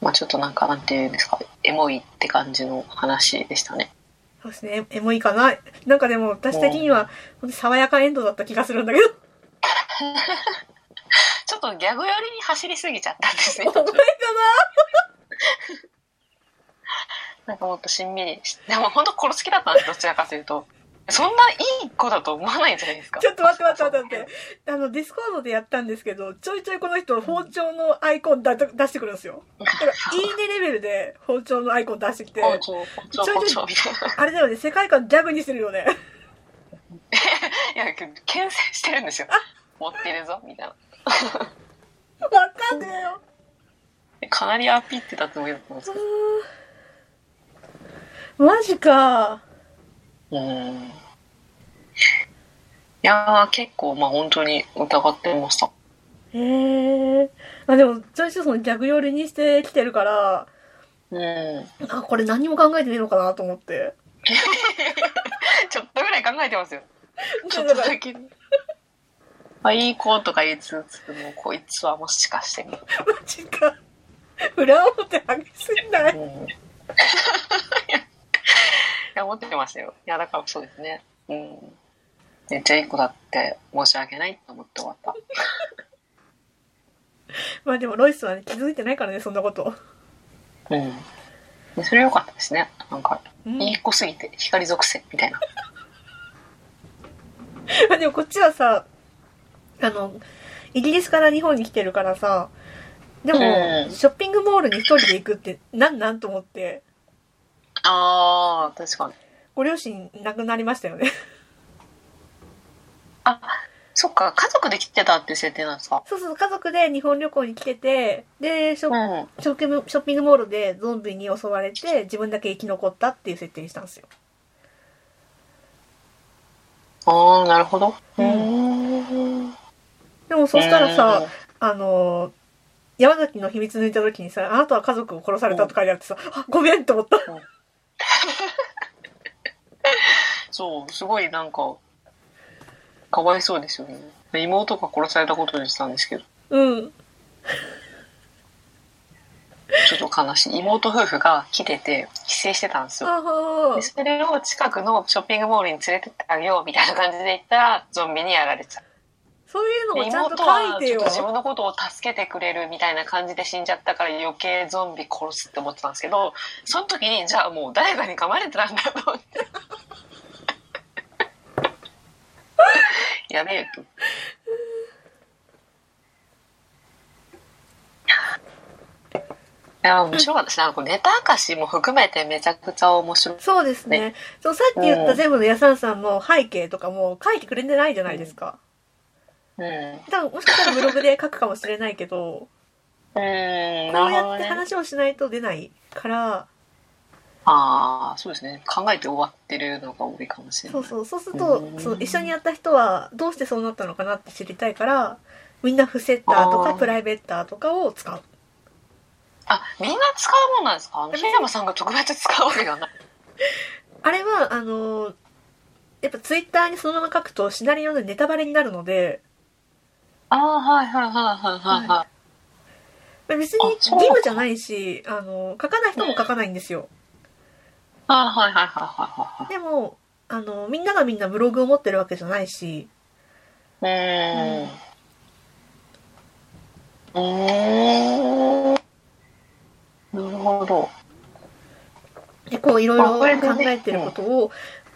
B: まあちょっとなんか、なんていうんですか、エモいって感じの話でしたね。
A: そうですね。エモいかな。なんかでも、私的には、爽やかエンドだった気がするんだけど。
B: ちょっとギャグ寄りに走りすぎちゃったんですね。
A: お前か
B: な？んかもっとしんみりしでも本当殺す気だったんですどちらかというとそんないい子だと思わないじゃないですか
A: なちょっと待って待って待って待って。あの、ディスコードでやったんですけど、ちょいちょいこの人、包丁のアイコンだ出してくるんですよ。だから、いいねレベルで包丁のアイコン出してきて、
B: 包丁包丁包丁みたいな
A: あれだよね、世界観ギャグにするよね。
B: いや牽制してるんですよ持ってるぞみたいな
A: わかんねえよ。
B: かなりアピってたつもりだったんですけど
A: マジか。
B: うんいやー結構まあ本当に疑ってました
A: へえ。まあでも、最初そのギャグ寄りにしてきてるから、
B: うん
A: あ、これ何も考えてねえのかなと思って。
B: ちょっとぐらい考えてますよちょっとだけあいい子とか言いつつもこいつはもしかしてみ
A: マジか。裏表激しすぎない
B: うんいや、思ってましたよ。いや、だからそうですね。うん。めっちゃいい子だって申し訳ないと思って終わった。
A: まあでもロイスはね、気づいてないからね、そんなこと。
B: うん。でそれ良かったですね。なんか、
A: うん
B: いい子すぎて光属性みたいな。
A: まあでもこっちはさ、あの、イギリスから日本に来てるからさ、でも、
B: うん
A: ショッピングモールに一人で行くって、なんなんと思って、
B: あー、確かに。
A: ご両親亡くなりましたよね。
B: そっか、家族で来てたって設定なんですか？
A: そうそう、家族で日本旅行に来てて、で、ショ
B: うん。
A: ショッピングショッピングモールでゾンビに襲われて、自分だけ生き残ったっていう設定にしたんですよ。
B: ああ、なるほど。
A: う
B: うんん。
A: でもそしたらさ、あのー山崎の秘密抜いた時にさ、あなたは家族を殺されたと書いてあってさ、あ、ごめんって思った。
B: そう、すごいなんか、かわいそうですよね。妹が殺されたことにしたんですけど、
A: うん。
B: ちょっと悲しい。妹夫婦が来てて、帰省してたんですよ。でそれを近くのショッピングモールに連れてってあげようみたいな感じで言ったら、ゾンビにやられちゃう。
A: そういうの
B: で
A: もちゃんと書いてよ。
B: 自分のことを助けてくれるみたいな感じで死んじゃったから余計ゾンビ殺すって思ってたんですけどその時にじゃあもう誰かに噛まれてたんだと思って やべえといや面白かったしなんかネタ明かしも含めてめちゃくちゃ面白い
A: そうですね。そう、さっき言った全部のヤサンさんの背景とかも書いてくれてないじゃないですか。
B: うん。
A: 多分もしかしたらブログで書くかもしれないけど、
B: うん。
A: こうやって話をしないと出ないから、
B: ああそうですね。考えて終わってるのが多いかもしれない。
A: そうそう、そうすると
B: う、ん。
A: その一緒にやった人はどうしてそうなったのかなって知りたいから、みんなフセッターとかプライベーターとかを使う。
B: あ、みんな使うもんなんですか？あ山さんが特別使うわけではない。
A: あれは、あのーやっぱツイッターにそのまま書くとシナリオでネタバレになるので、
B: ああ、はいはいはいはいはいはい。
A: 別に義務じゃないし、あのー書かない人も書かないんですよ。
B: ああ、はいはいはいはいは
A: でも、あのーみんながみんなブログを持ってるわけじゃないし。
B: うーん。うーん。なるほど。
A: でこういろいろ考えてることを、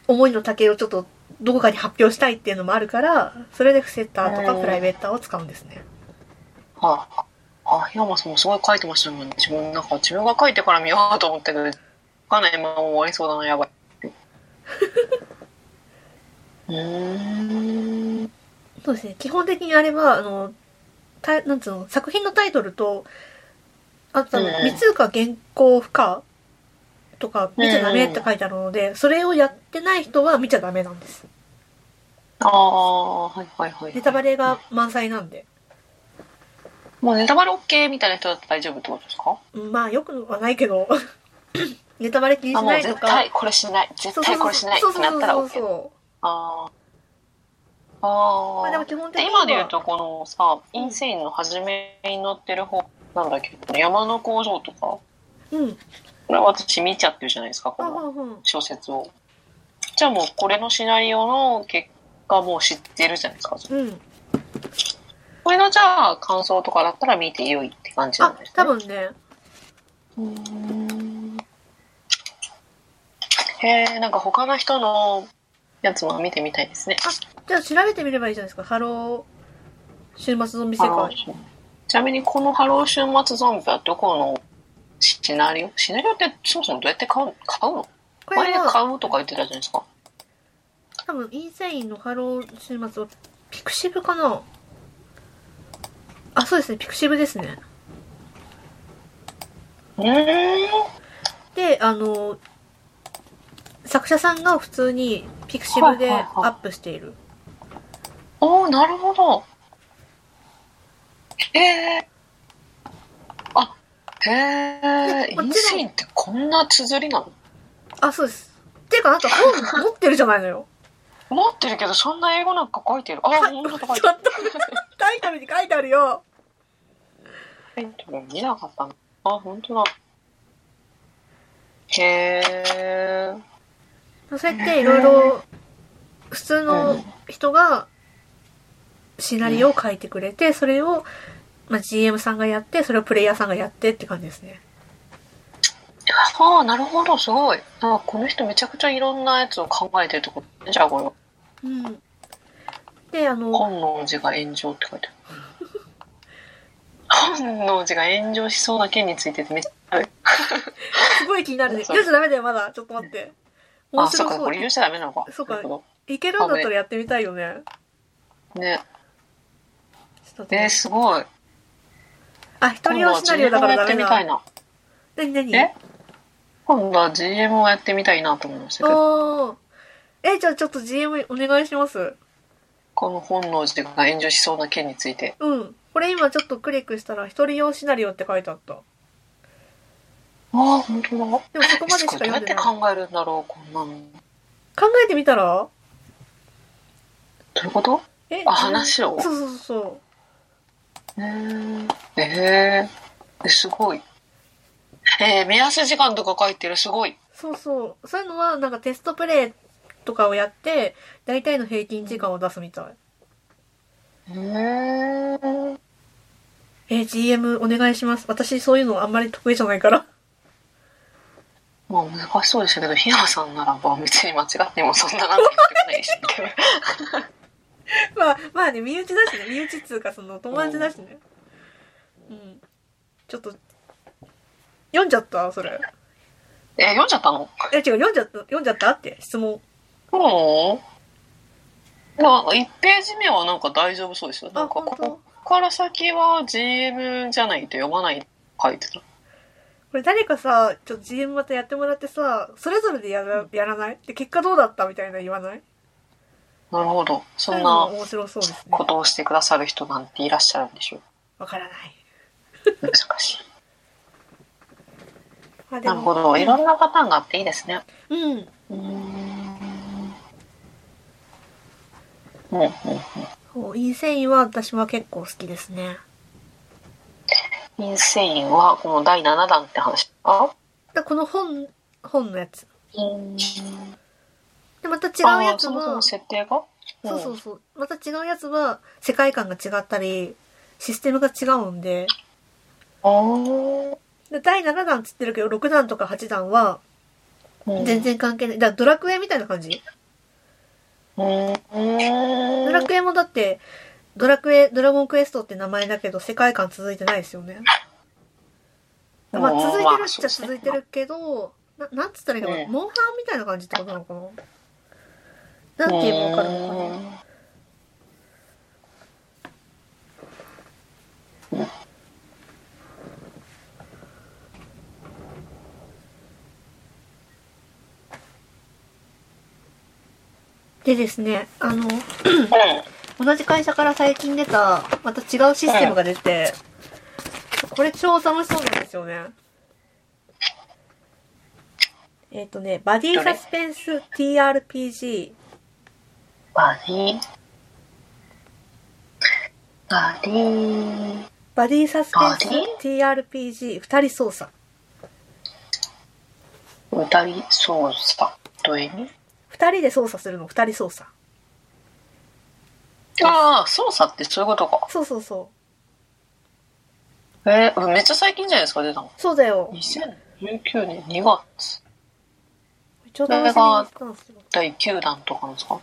A: 思いの丈をちょっとどこかに発表したいっていうのもあるから、それでフセッターとか
B: うん
A: プライベーターを使うんですね。
B: はあ。あ、檜山さんもすごい書いてましたもんね。自分、なんか自分が書いてから見ようと思ったけど、わかんないまま終わりそうだな、やばい。うーん。
A: そうですね。基本的にあれは、あの、たなんつうの、作品のタイトルと、あと三つか原稿不可とか見ちゃダメって書いてあるので、それをやってない人は見ちゃダメなんです。
B: ああ、はいはいはい。
A: ネタバレが満載なんで。
B: もうネタバレ OK みたいな人だったら大丈夫ってことですか？
A: うんまあ、よくはないけど、ネタバレ気に
B: あ、
A: しないとか。
B: 絶対これしない。絶対これしないってなったら
A: そう
B: OK。
A: そうそう
B: あーあー。
A: まあでも基本的
B: で
A: には
B: 今で言うとこのさ、インセインの初めに載ってる方、なんだっけ、山の工場とか、
A: ん。
B: れは私見ちゃってるじゃないですか、こ
A: うん
B: の。小説を。じゃあもうこれのシナリオの結果もう知ってるじゃないですか。
A: うん。
B: これのじゃあ感想とかだったら見てよいって感じなん
A: あ
B: ですね。、
A: 多分ね、
B: うーんへえ、なんか他の人のやつも見てみたいですね。
A: じゃあ調べてみればいいじゃないですか。ハロー、週末ゾンビ世界。
B: ちなみにこのハロー週末ゾンビはどこのシナリオシナリオってそもそもどうやって買う買うの？
A: これは、
B: 前で買うとか言ってたじゃないですか。
A: 多分、インセインのハロー週末は、ピクシブかなあ、そうですね、ピクシブですね。で、あの、作者さんが普通にピクシブでア
B: はいはいはい
A: ップしている。
B: おー、なるほど。へえ。あ、へえ。インセインってこんな綴りなの？
A: あ、そうです。っていうか、あなた本持ってるじゃないのよ。
B: 持ってるけど、そんな英語なんか書いてる。あ、
A: はい
B: 本当だ書い
A: ちょ
B: てる
A: タイトルに書いてあるよ。
B: タイトル見なかったの。あ、本当だ。へえ。
A: そうやっていろいろ、普通の人がシナリオを書いてくれて、それを、まあ、GM さんがやって、それをプレイヤーさんがやってって感じですね。
B: ああ、なるほど、すごい。あこの人めちゃくちゃいろんなやつを考えてるってことねじゃあこれ、
A: うん。で、あの、
B: 本能寺が炎上って書いてある。本能寺が炎上しそうな件についてってめっちゃ。
A: すごい気になるね。
B: そう
A: 言うじゃダメだよ、まだ。ちょっと待って。面
B: あ、そっか、
A: 白そう。
B: これ言うしちゃダメなのか。
A: そうかいけるんだったらやってみたいよね。
B: ね。
A: ちょっと
B: えー、すごい。
A: あ、一人用シナリオだからダメ
B: な。
A: 何何？
B: え？今度は GM をやってみたいなと思いましたけど。
A: え、じゃあちょっと GM お願いします。
B: この本能寺が炎上しそうな件について。
A: うん。これ今ちょっとクリックしたら、一人用シナリオって書いてあった。
B: ああ、本当だ。
A: でもそこまでしか
B: どうやって
A: 読んでない。
B: 考えるんだろう、こんなの。ど
A: 考えてみたら？
B: ういうこと？
A: え
B: あ、話を？
A: そうそうそう。
B: へーえー、すごい。えー、目安時間とか書いてる、すごい。
A: そうそう。そういうのは、なんかテストプレイとかをやって、大体の平均時間を出すみたい。
B: へー
A: え、GM お願いします。私そういうのあんまり得意じゃないから。
B: まあ難しそうでしたけど、檜山さんならば別に間違ってもそんななんて言ってこないし、みたいな。
A: まあ、まあね、身内だしね。身内っつうか、その、友達だしね。うん。ちょっと、読んじゃった？それ。
B: え、読んじゃったの？
A: え、違う、読んじゃった、読んじゃった？って質問。
B: う？ん。なんか1ページ目はなんか大丈夫そうですよ。な
A: あ、
B: んかここから先は GM じゃないと読まない書いてた。
A: これ誰かさ、ちょっと GM またやってもらってさ、それぞれでやらやらない？で、結果どうだった？みたいな言わない？
B: なるほど。そんな
A: も面白そうですね
B: こ。とをしてくださる人なんていらっしゃるんでしょう。
A: わからない。
B: 難しい。なるほど。いろんなパターンがあっていいですね。
A: うん。
B: うーん。うんうんうん。
A: そうインセインは私は結構好きですね。
B: インセインはこの第7弾って話あ
A: だこの本、本のやつ。
B: うん。
A: で、また違うやつは
B: そもそも、設定が？
A: そうそうそう。また違うやつは、世界観が違ったり、システムが違うんで、で第7弾っつってるけど、6弾とか8弾は、
B: ー
A: 全。然関係ない。だからドラクエみたいな感じ？
B: うん。
A: ドラクエもだって、ドラクエ、ドラゴンクエストって名前だけど、世界観続いてないですよね。まあ、続いてるっちゃ続いてるけど、ななんつったらいいのかな、
B: うん
A: モンハンみたいな感じってことなのかな？なんて言えばわかるのかなでですね、あの、同じ会社から最近出た、また違うシステムが出て、これ超楽しそうなんですよね。えっ、とね、バディサスペンス TRPG。
B: バディ。バディ。
A: バディサスペンス
B: バ
A: TRPG 二人操作。
B: 歌い操作？どういう意味？
A: 二人で操作するの二人操作。
B: ああ、操作ってそういうことか。
A: そうそうそ
B: えー、めっちゃ最近じゃないですか、出たの。
A: う。そうだよ。
B: 2019年2月。
A: ちょうど。
B: 第9弾とかなんですか？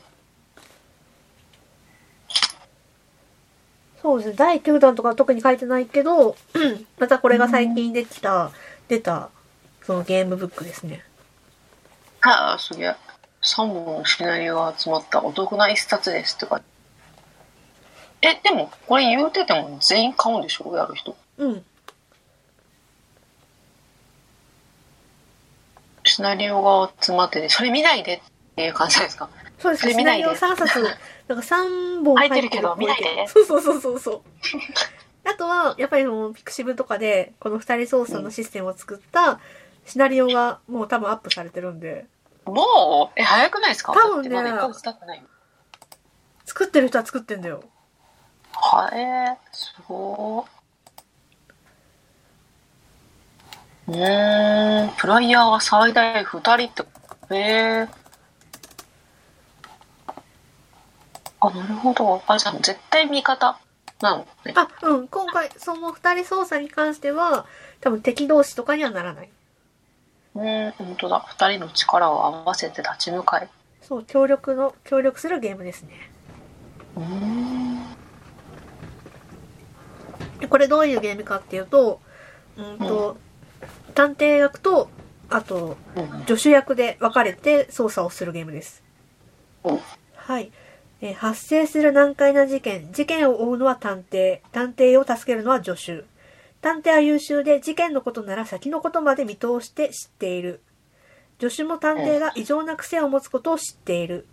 A: そうですね。第9弾とかは特に書いてないけど、またこれが最近できた、出た、そのゲームブックですね。
B: はあ、すげえ。3本のシナリオが集まったお得な一冊ですとか。え、でも、これ言うてても全員買うんでしょ？やる人。
A: うん。
B: シナリオが集まってて、それ見ないでっていう感じですか？
A: そうですね。
B: それ見ないで
A: シナリオ3冊、なんか3本入ってる
B: けど見ないで
A: そうそうそうそうそう。あとは、やっぱりそのピクシブとかで、この二人操作のシステムを作ったシナリオがもう多分アップされてるんで、
B: もう？え、早くないですか？
A: 多分ね
B: だってまだ1ヶ月経ってないよ。
A: 作ってる人は作ってんだよ。
B: はえー、すごー。うーん、プライヤーが最大2人って、えー。あ、なるほど。あ、じゃあ絶対味方なの？ね。
A: あ、うん。今回、その二人操作に関しては、多分敵同士とかにはならない。
B: うーん、本当だ。2人の力を合わせて立ち向かえ。
A: そう、協力の、協力するゲームですね。
B: うーん。
A: でこれどういうゲームかっていうと、うんと、探偵役と、あと、
B: うん
A: 助手役で分かれて操作をするゲームです。
B: うん
A: はい。えー発生する難解な事件。事件を追うのは探偵。探偵を助けるのは助手。探偵は優秀で事件のことなら先のことまで見通して知っている。助手も探偵が異常な癖を持つことを知っている。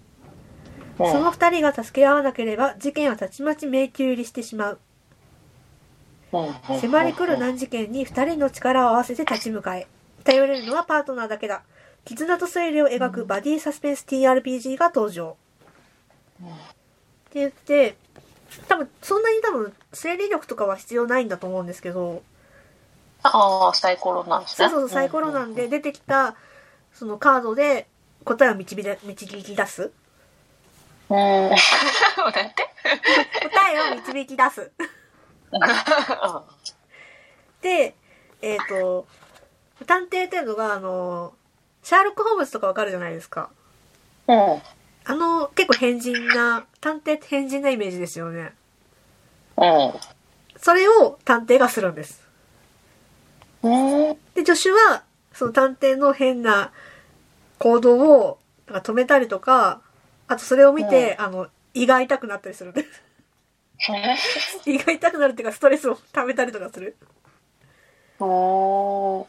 B: うん
A: その二人が助け合わなければ事件はたちまち迷宮入りしてしまう。
B: うん
A: 迫り来る難事件に二人の力を合わせて立ち向かえ。頼れるのはパートナーだけだ。絆と推理を描くバディサスペンス TRPG が登場。って言って、多分、そんなに多分、推理力とかは必要ないんだと思うんですけど、
B: ああ、サイコロなんですね。
A: そうそうサイコロなんで出てきた、そのカードで答えを導き出導き出す。
B: うん。うん。なんて
A: 答えを導き出す。で、えっ、と、探偵っていうのが、あの、シャーロック・ホームズとかわかるじゃないですか。
B: うん。
A: あの、結構変人な、探偵って変人なイメージですよね。
B: うん。
A: それを探偵がするんです。
B: うん。
A: で、助手は、その探偵の変な行動を、なんか止めたりとか、あとそれを見て、あの、胃が痛くなったりするんです。胃が痛くなるっていうか、ストレスを溜めたりとかする。
B: おー。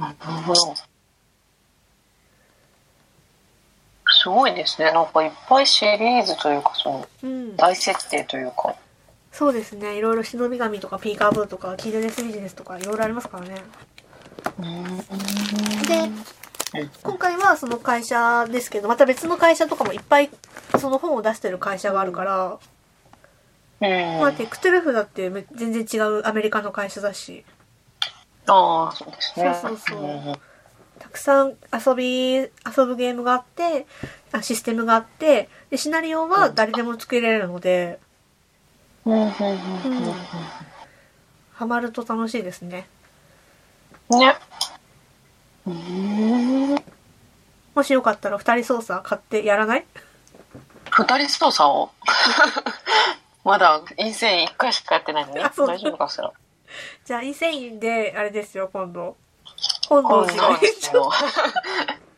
B: へえ。なるほど。すごいですね。なんかいっぱいシリーズというか、その、
A: うん。
B: 大設定というか。
A: そうですね。いろいろ忍び神とかピーカーブーとか、キードレスビジネスとか、いろいろありますからね。で、今回はその会社ですけど、また別の会社とかもいっぱいその本を出してる会社があるから、
B: うん。
A: まあ、テクトゥルフだってめ全然違うアメリカの会社だし、
B: ああ、そうですね。
A: そうそうそうんたくさん遊び、遊ぶゲームがあって、あシステムがあって、で、シナリオは誰でも作れるので、
B: うん。うん。うん。
A: ハマると楽しいですね。
B: うん。ね。うん。
A: もしよかったら二人操作買ってやらない？
B: 二人操作を？まだインセイン一回しかやってないのに？
A: あそう
B: 大丈夫かしら？
A: じゃあ、インセインで、あれですよ、今度。本
B: 今
A: 能寺が
B: 度ですよ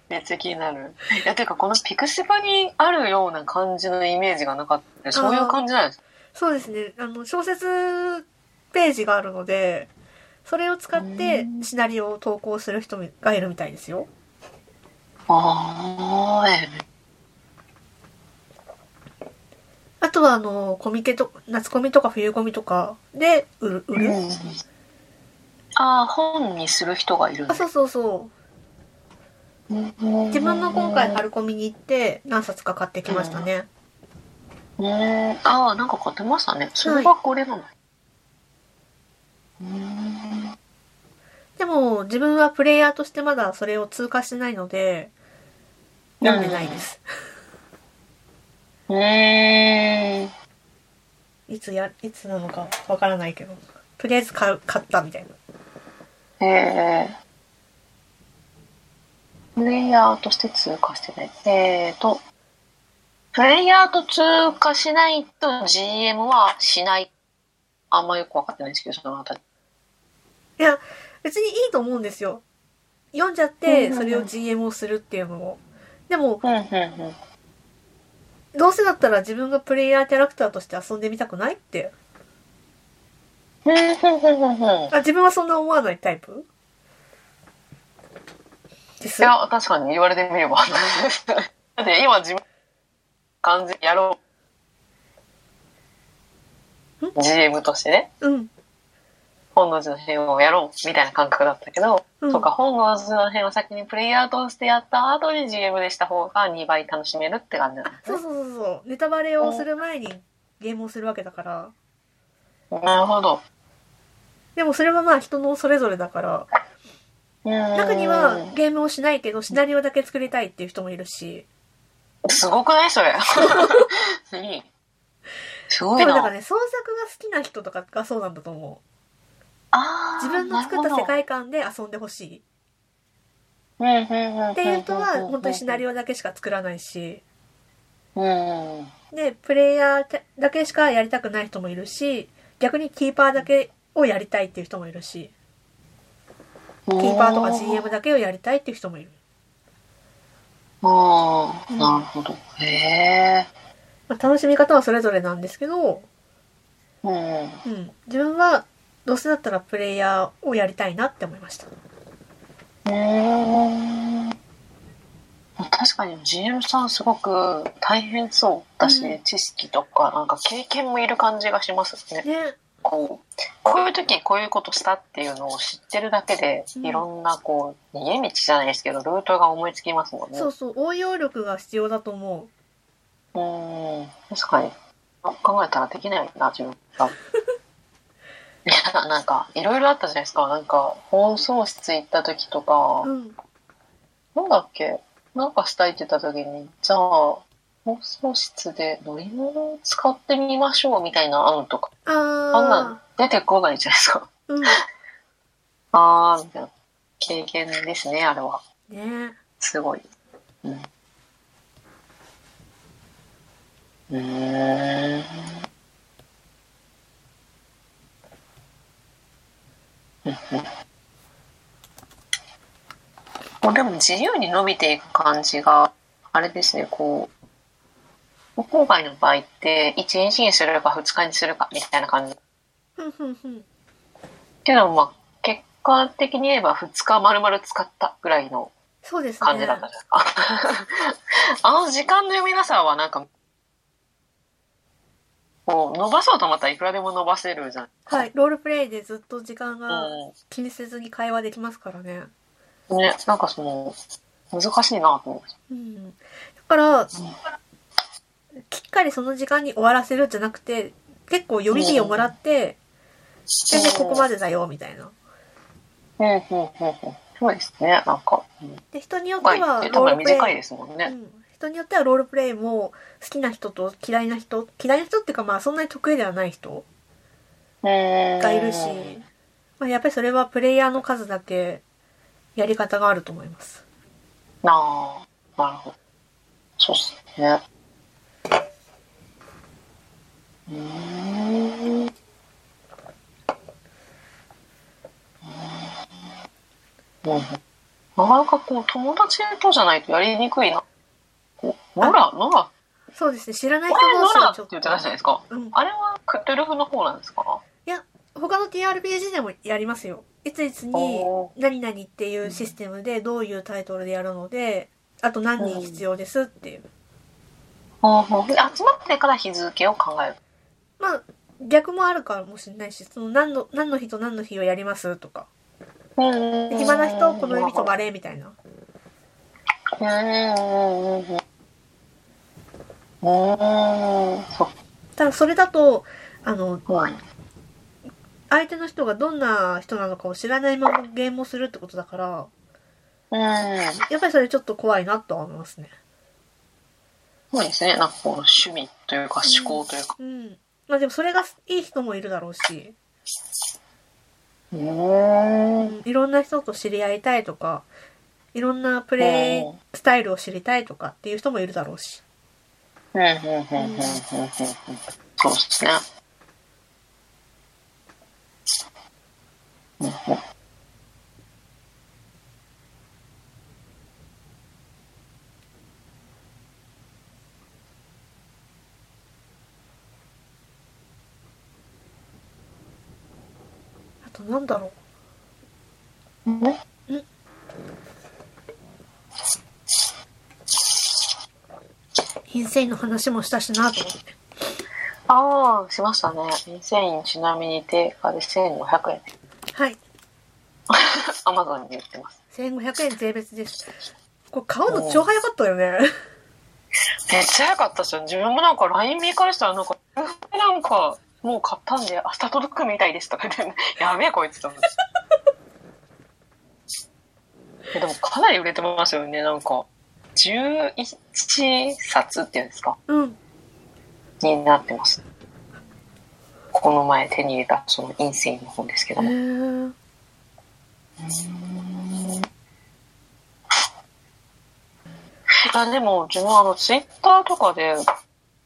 B: めっちゃ気になる。いやてかこのピクシバにあるような感じのイメージがなかった。そういう感じなんです
A: そうですね。あの、小説ページがあるので、それを使ってシナリオを投稿する人がいるみたいですよ。
B: ああえ
A: あとは、あの、コミケと、夏コミとか冬コミとかで売る。売る、
B: うんああ本にする人がいるん
A: あ、そうそうそう。自分も今回春コミに行って何冊か買ってきましたね。
B: うん。ああなんか買ってましたね。それがこれなの、うん。
A: でも、自分はプレイヤーとしてまだそれを通過してないので、読んでないです。
B: うーん
A: いつや、いつなのかわからないけど。とりあえず買う買ったみたいな。
B: へえ。プレイヤーとして通過してない。えーと、プレイヤーと通過しないと GM はしない。あんまよくわかってないですけど、そのあたり。
A: いや、別にいいと思うんですよ。読んじゃっ
B: うん
A: て、それを GM をするっていうのも。でも、
B: うん、うん、うん。
A: どうせだったら自分がプレイヤーキャラクターとして遊んでみたくないって。あ、自分はそんな思わないタイプ？です。
B: いや、確かに言われてみれば。だって今自分、感じ、やろう。GM としてね。
A: うん。
B: 本能寺の変をやろうみたいな感覚だったけど、
A: うん
B: そうか、本能寺の変を先にプレイヤーとしてやった後に GM でした方が2倍楽しめるって感じなんですね。
A: そうそうそうそう。ネタバレをする前にゲームをするわけだから。
B: なるほど。
A: でもそれはまあ人のそれぞれだから。中
B: 中
A: にはゲームをしないけどシナリオだけ作りたいっていう人もいるし。
B: すごくないそれ。すごいな。
A: 多分だからね、創作が好きな人とかがそうなんだと思う。自分の作った世界観で遊んでほしい。っていう人は本当にシナリオだけしか作らないし。
B: うん。
A: で、プレイヤーだけしかやりたくない人もいるし、逆にキーパーだけをやりたいっていう人もいるし、
B: キ
A: キーパーとか GM だけをやりたいっていう人もいる。
B: ああ、
A: うん
B: なるほど。へえ。
A: まあ、楽しみ方はそれぞれなんですけど、
B: うん。
A: うん、自分はどうせだったらプレイヤーをやりたいなって思いました。
B: うーん確かに GM さんすごく大変そうだし、
A: うん
B: 知識とかなんか経験もいる感じがしますね。
A: ね。
B: こうこういう時こういうことしたっていうのを知ってるだけで、
A: うん
B: いろんなこう逃げ道じゃないですけどルートが思いつきますもんね。
A: そうそう、応用力が必要だと思う。
B: うん確かにあ考えたらできないな自分が。いやなんかいろいろあったじゃないですかなんか放送室行った時とか。
A: うん。
B: なんだっけ？なんかしたいって言った時に、じゃあ、放送室で乗り物を使ってみましょうみたいな案とか、
A: あ
B: あんなん
A: あ、
B: 出てこないじゃないですか。
A: うん。
B: あー、みたいな。経験ですね、あれは。
A: ね。
B: すごい。うん。うーん。うんうんもうでも自由に伸びていく感じが、あれですね、こう、郊外の場合って、1日にするか2日にするかみたいな感じ。けど、まあ、結果的に言えば2日丸々使ったぐらいの
A: そうですね。
B: 感じだったじゃないですか。あの時間の読みなさはなんか、こう伸ばそうと思ったらいくらでも伸ばせるじゃん。
A: はい。ロールプレイでずっと時間が
B: う
A: 気にせずに会話できますからね。
B: ん。ね、なんかその、難しいなと思いまし
A: うん。だから、きっかりその時間に終わらせるんじゃなくて、結構読み日をもらって、
B: た。
A: で、ここまでだよ、みたいな。
B: うん、うん、うん、うん。そうですね、なんか。うん
A: で、人によっては、ロールプレイ
B: 短いですもんね。
A: うん、人によってはロールプレイも好きな人と嫌いな人嫌いな人っていうかまあそんなに得意ではない人
B: うん。
A: がいるし、まあ、やっぱりそれはプレイヤーの数だけやり方があると思います
B: なあ、なるほど。そうっすね。うーん。うん。なかなかこう、友達とじゃないとやりにくいな。ノラ、ノラ、
A: そうですね知らない
B: こ
A: 人同士はちょっと
B: 言ってたじゃないですか？
A: うん、
B: あれはクトゥルフの方なんですか？
A: いや他の TRPG でもやりますよ。いついつに
B: お
A: 何々っていうシステムでどういうタイトルでやるのであと何人必要ですっていう。
B: ほうほうで集まってから日付を考える。
A: まあ逆もあるかもしれないしその何の何の日と何の日をやりますとか。暇な人この指とバレみたいな
B: うん。うん。うん。うん。うん。そた
A: だそれだとあの。相手の人がどん。な人なのかを知らないままゲームをするってことだから
B: うん。
A: やっぱりそれちょっと怖いなとは思いますね
B: そうですね。なん。かこう、趣味というか思考というか。
A: うん。まあでもそれがいい人もいるだろうし、
B: う。
A: ん、いろん。な人と知り合いたいとかいろんなプレイスタイルを知りたいとかっていう人もいるだろうし
B: うん、うん、うん、うん、うん、うん。そうですね。うん、うん。
A: あとなんだろ
B: うん
A: うインセインの話もしたしなと思って
B: ああ、しましたね。2000円ちなみに定価で1500円。
A: はい
B: アマゾンに売ってます。
A: 1500円税別ですこれ買うの超早かったよね
B: めっちゃ早かったですよ。自分もなんか LINE 見返したらなんか、なんか、もう買ったんで明日届くみたいですとか言って、やべえこいつと思って。えでもかなり売れてますよね。なんか、11冊っていうんですか？
A: うん。
B: になってます。この前手に入れたそのインセインの本ですけど
A: へ
B: も。
A: ー。
B: あでも自分あのツイッターとかで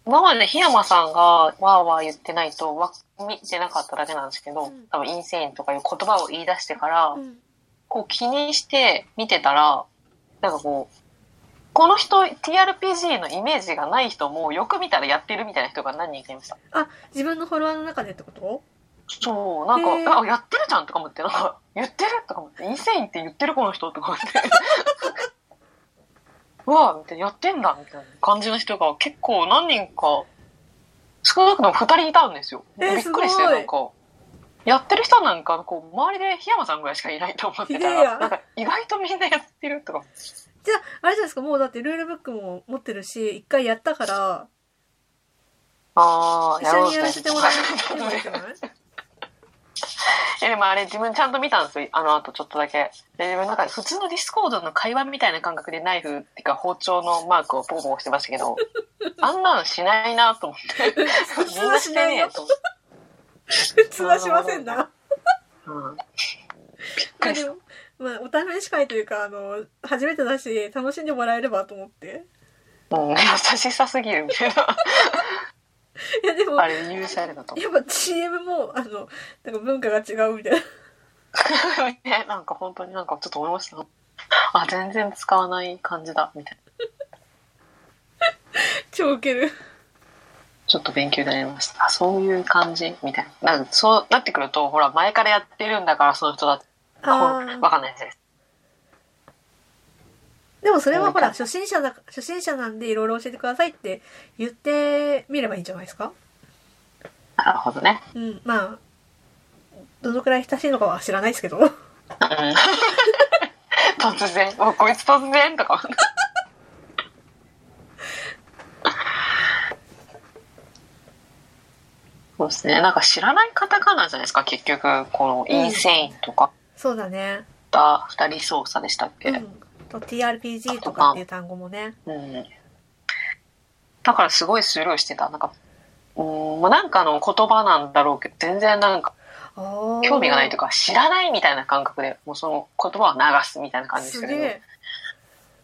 B: 今まで檜山さんがわーわー言ってないとわ見てなかっただけなんですけど、
A: うん。
B: 多分インセインとかいう言葉を言い出してから、
A: うん。
B: こう気にして見てたらなんかこうこの人 TRPG のイメージがない人もよく見たらやってるみたいな人が何人かいました。
A: あ、自分のフォロワーの中でってこと？
B: そうなんか、あやってるじゃんとか思ってなんか 言ってるとか思ってインセインって言ってるこの人とか思って。う わみたいなやってんだみたいな感じの人が結構何人か少なくとも2人いたんですよ。
A: えー
B: びっくりしてなんか。やってる人なんかこう周りで檜山さんぐらいしかいないと思ってたらなんか意外とみんなやってるとか
A: じゃあ、あれじゃないですか、もうだってルールブックも持ってるし、一回やったから、
B: ああ
A: 一緒にやらせてもらえない？
B: えでもあれ自分ちゃんと見たんですよ。あの後ちょっとだけ。で自分なんか普通のディスコードの会話みたいな感覚でナイフっていうか包丁のマークをポコポコしてましたけど あんなのしないなと思って。
A: 普通はしないよ普通はしませんな。
B: うん。びっく
A: まあ
B: りした
A: まあ、お試し会というか、あの、初めてだし、楽しんでもらえればと思って。
B: うん、優しさすぎるみたいな。
A: いや、でも、
B: あれ許されたと思
A: やっぱ CM も、あの、なんか文化が違うみたいな。
B: う。ね、なんか本当になんかちょっと思いました。あ、全然使わない感じだ、みたいな。
A: 超ウケる。
B: ちょっと勉強になりました。あ、そういう感じみたいな。なんかそうなってくると、ほら、前からやってるんだから、その人だって、わかんないです。
A: ーでもそれはほら、
B: うん
A: 初心者だ、初心者なんでいろいろ教えてくださいって言ってみればいいんじゃないですか？
B: なるほどね。
A: うん、まあ、どのくらい親しいのかは知らないですけど。
B: うん 突然、おこいつ突然とか。そうですね。なんか知らないカタカナじゃないですか、結局。このインセインとか、
A: そうだね。
B: た二人操作でしたっけ、
A: うん。と TRPG とかっていう単語もね。
B: うん。だからすごいスルーしてた。なんか、うん、なんかの言葉なんだろうけど、全然なんか。興味がないというか、知らないみたいな感覚で、もうその言葉を流すみたいな感じですけど。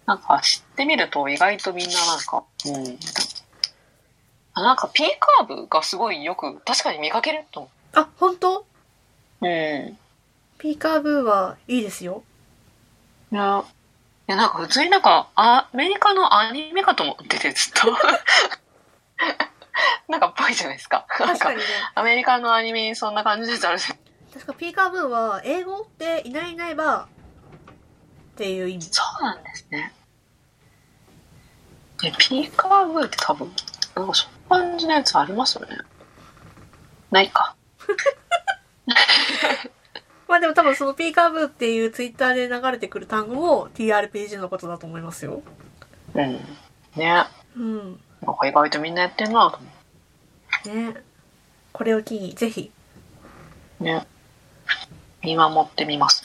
B: なんか知ってみると意外とみんななんか、うん。あなんか P カーブがすごいよく、確かに見かけると思
A: あ、本当？
B: う。うん。
A: ピーカーブーはいいですよ。
B: いや、いやなんか普通になんか、アメリカのアニメかと思ってて、ずっと。なんかっぽいじゃないですか。なんか
A: 確かにね。
B: アメリカのアニメにそんな感じですあるじゃん
A: 確かピーカーブーは英語っていないいないばっていう意味。
B: そうなんですね。え、ピーカーブーって多分、なんかそういう感じのやつありますよね。ないか。
A: まあでも多分そのピーカーブーっていうツイッターで流れてくる単語も TRPG のことだと思いますよ。
B: うん。ね。
A: うん。
B: なんか意外とみんなやってんなと思
A: ね。これを機にぜひ。
B: う。ね。見守ってみます。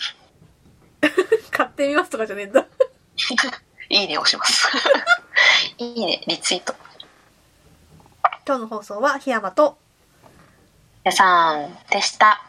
A: 買ってみますとかじゃねえんだ。
B: いいね押します。いいね、リツイート。
A: 今日の放送は檜山と、
B: 皆さんでした。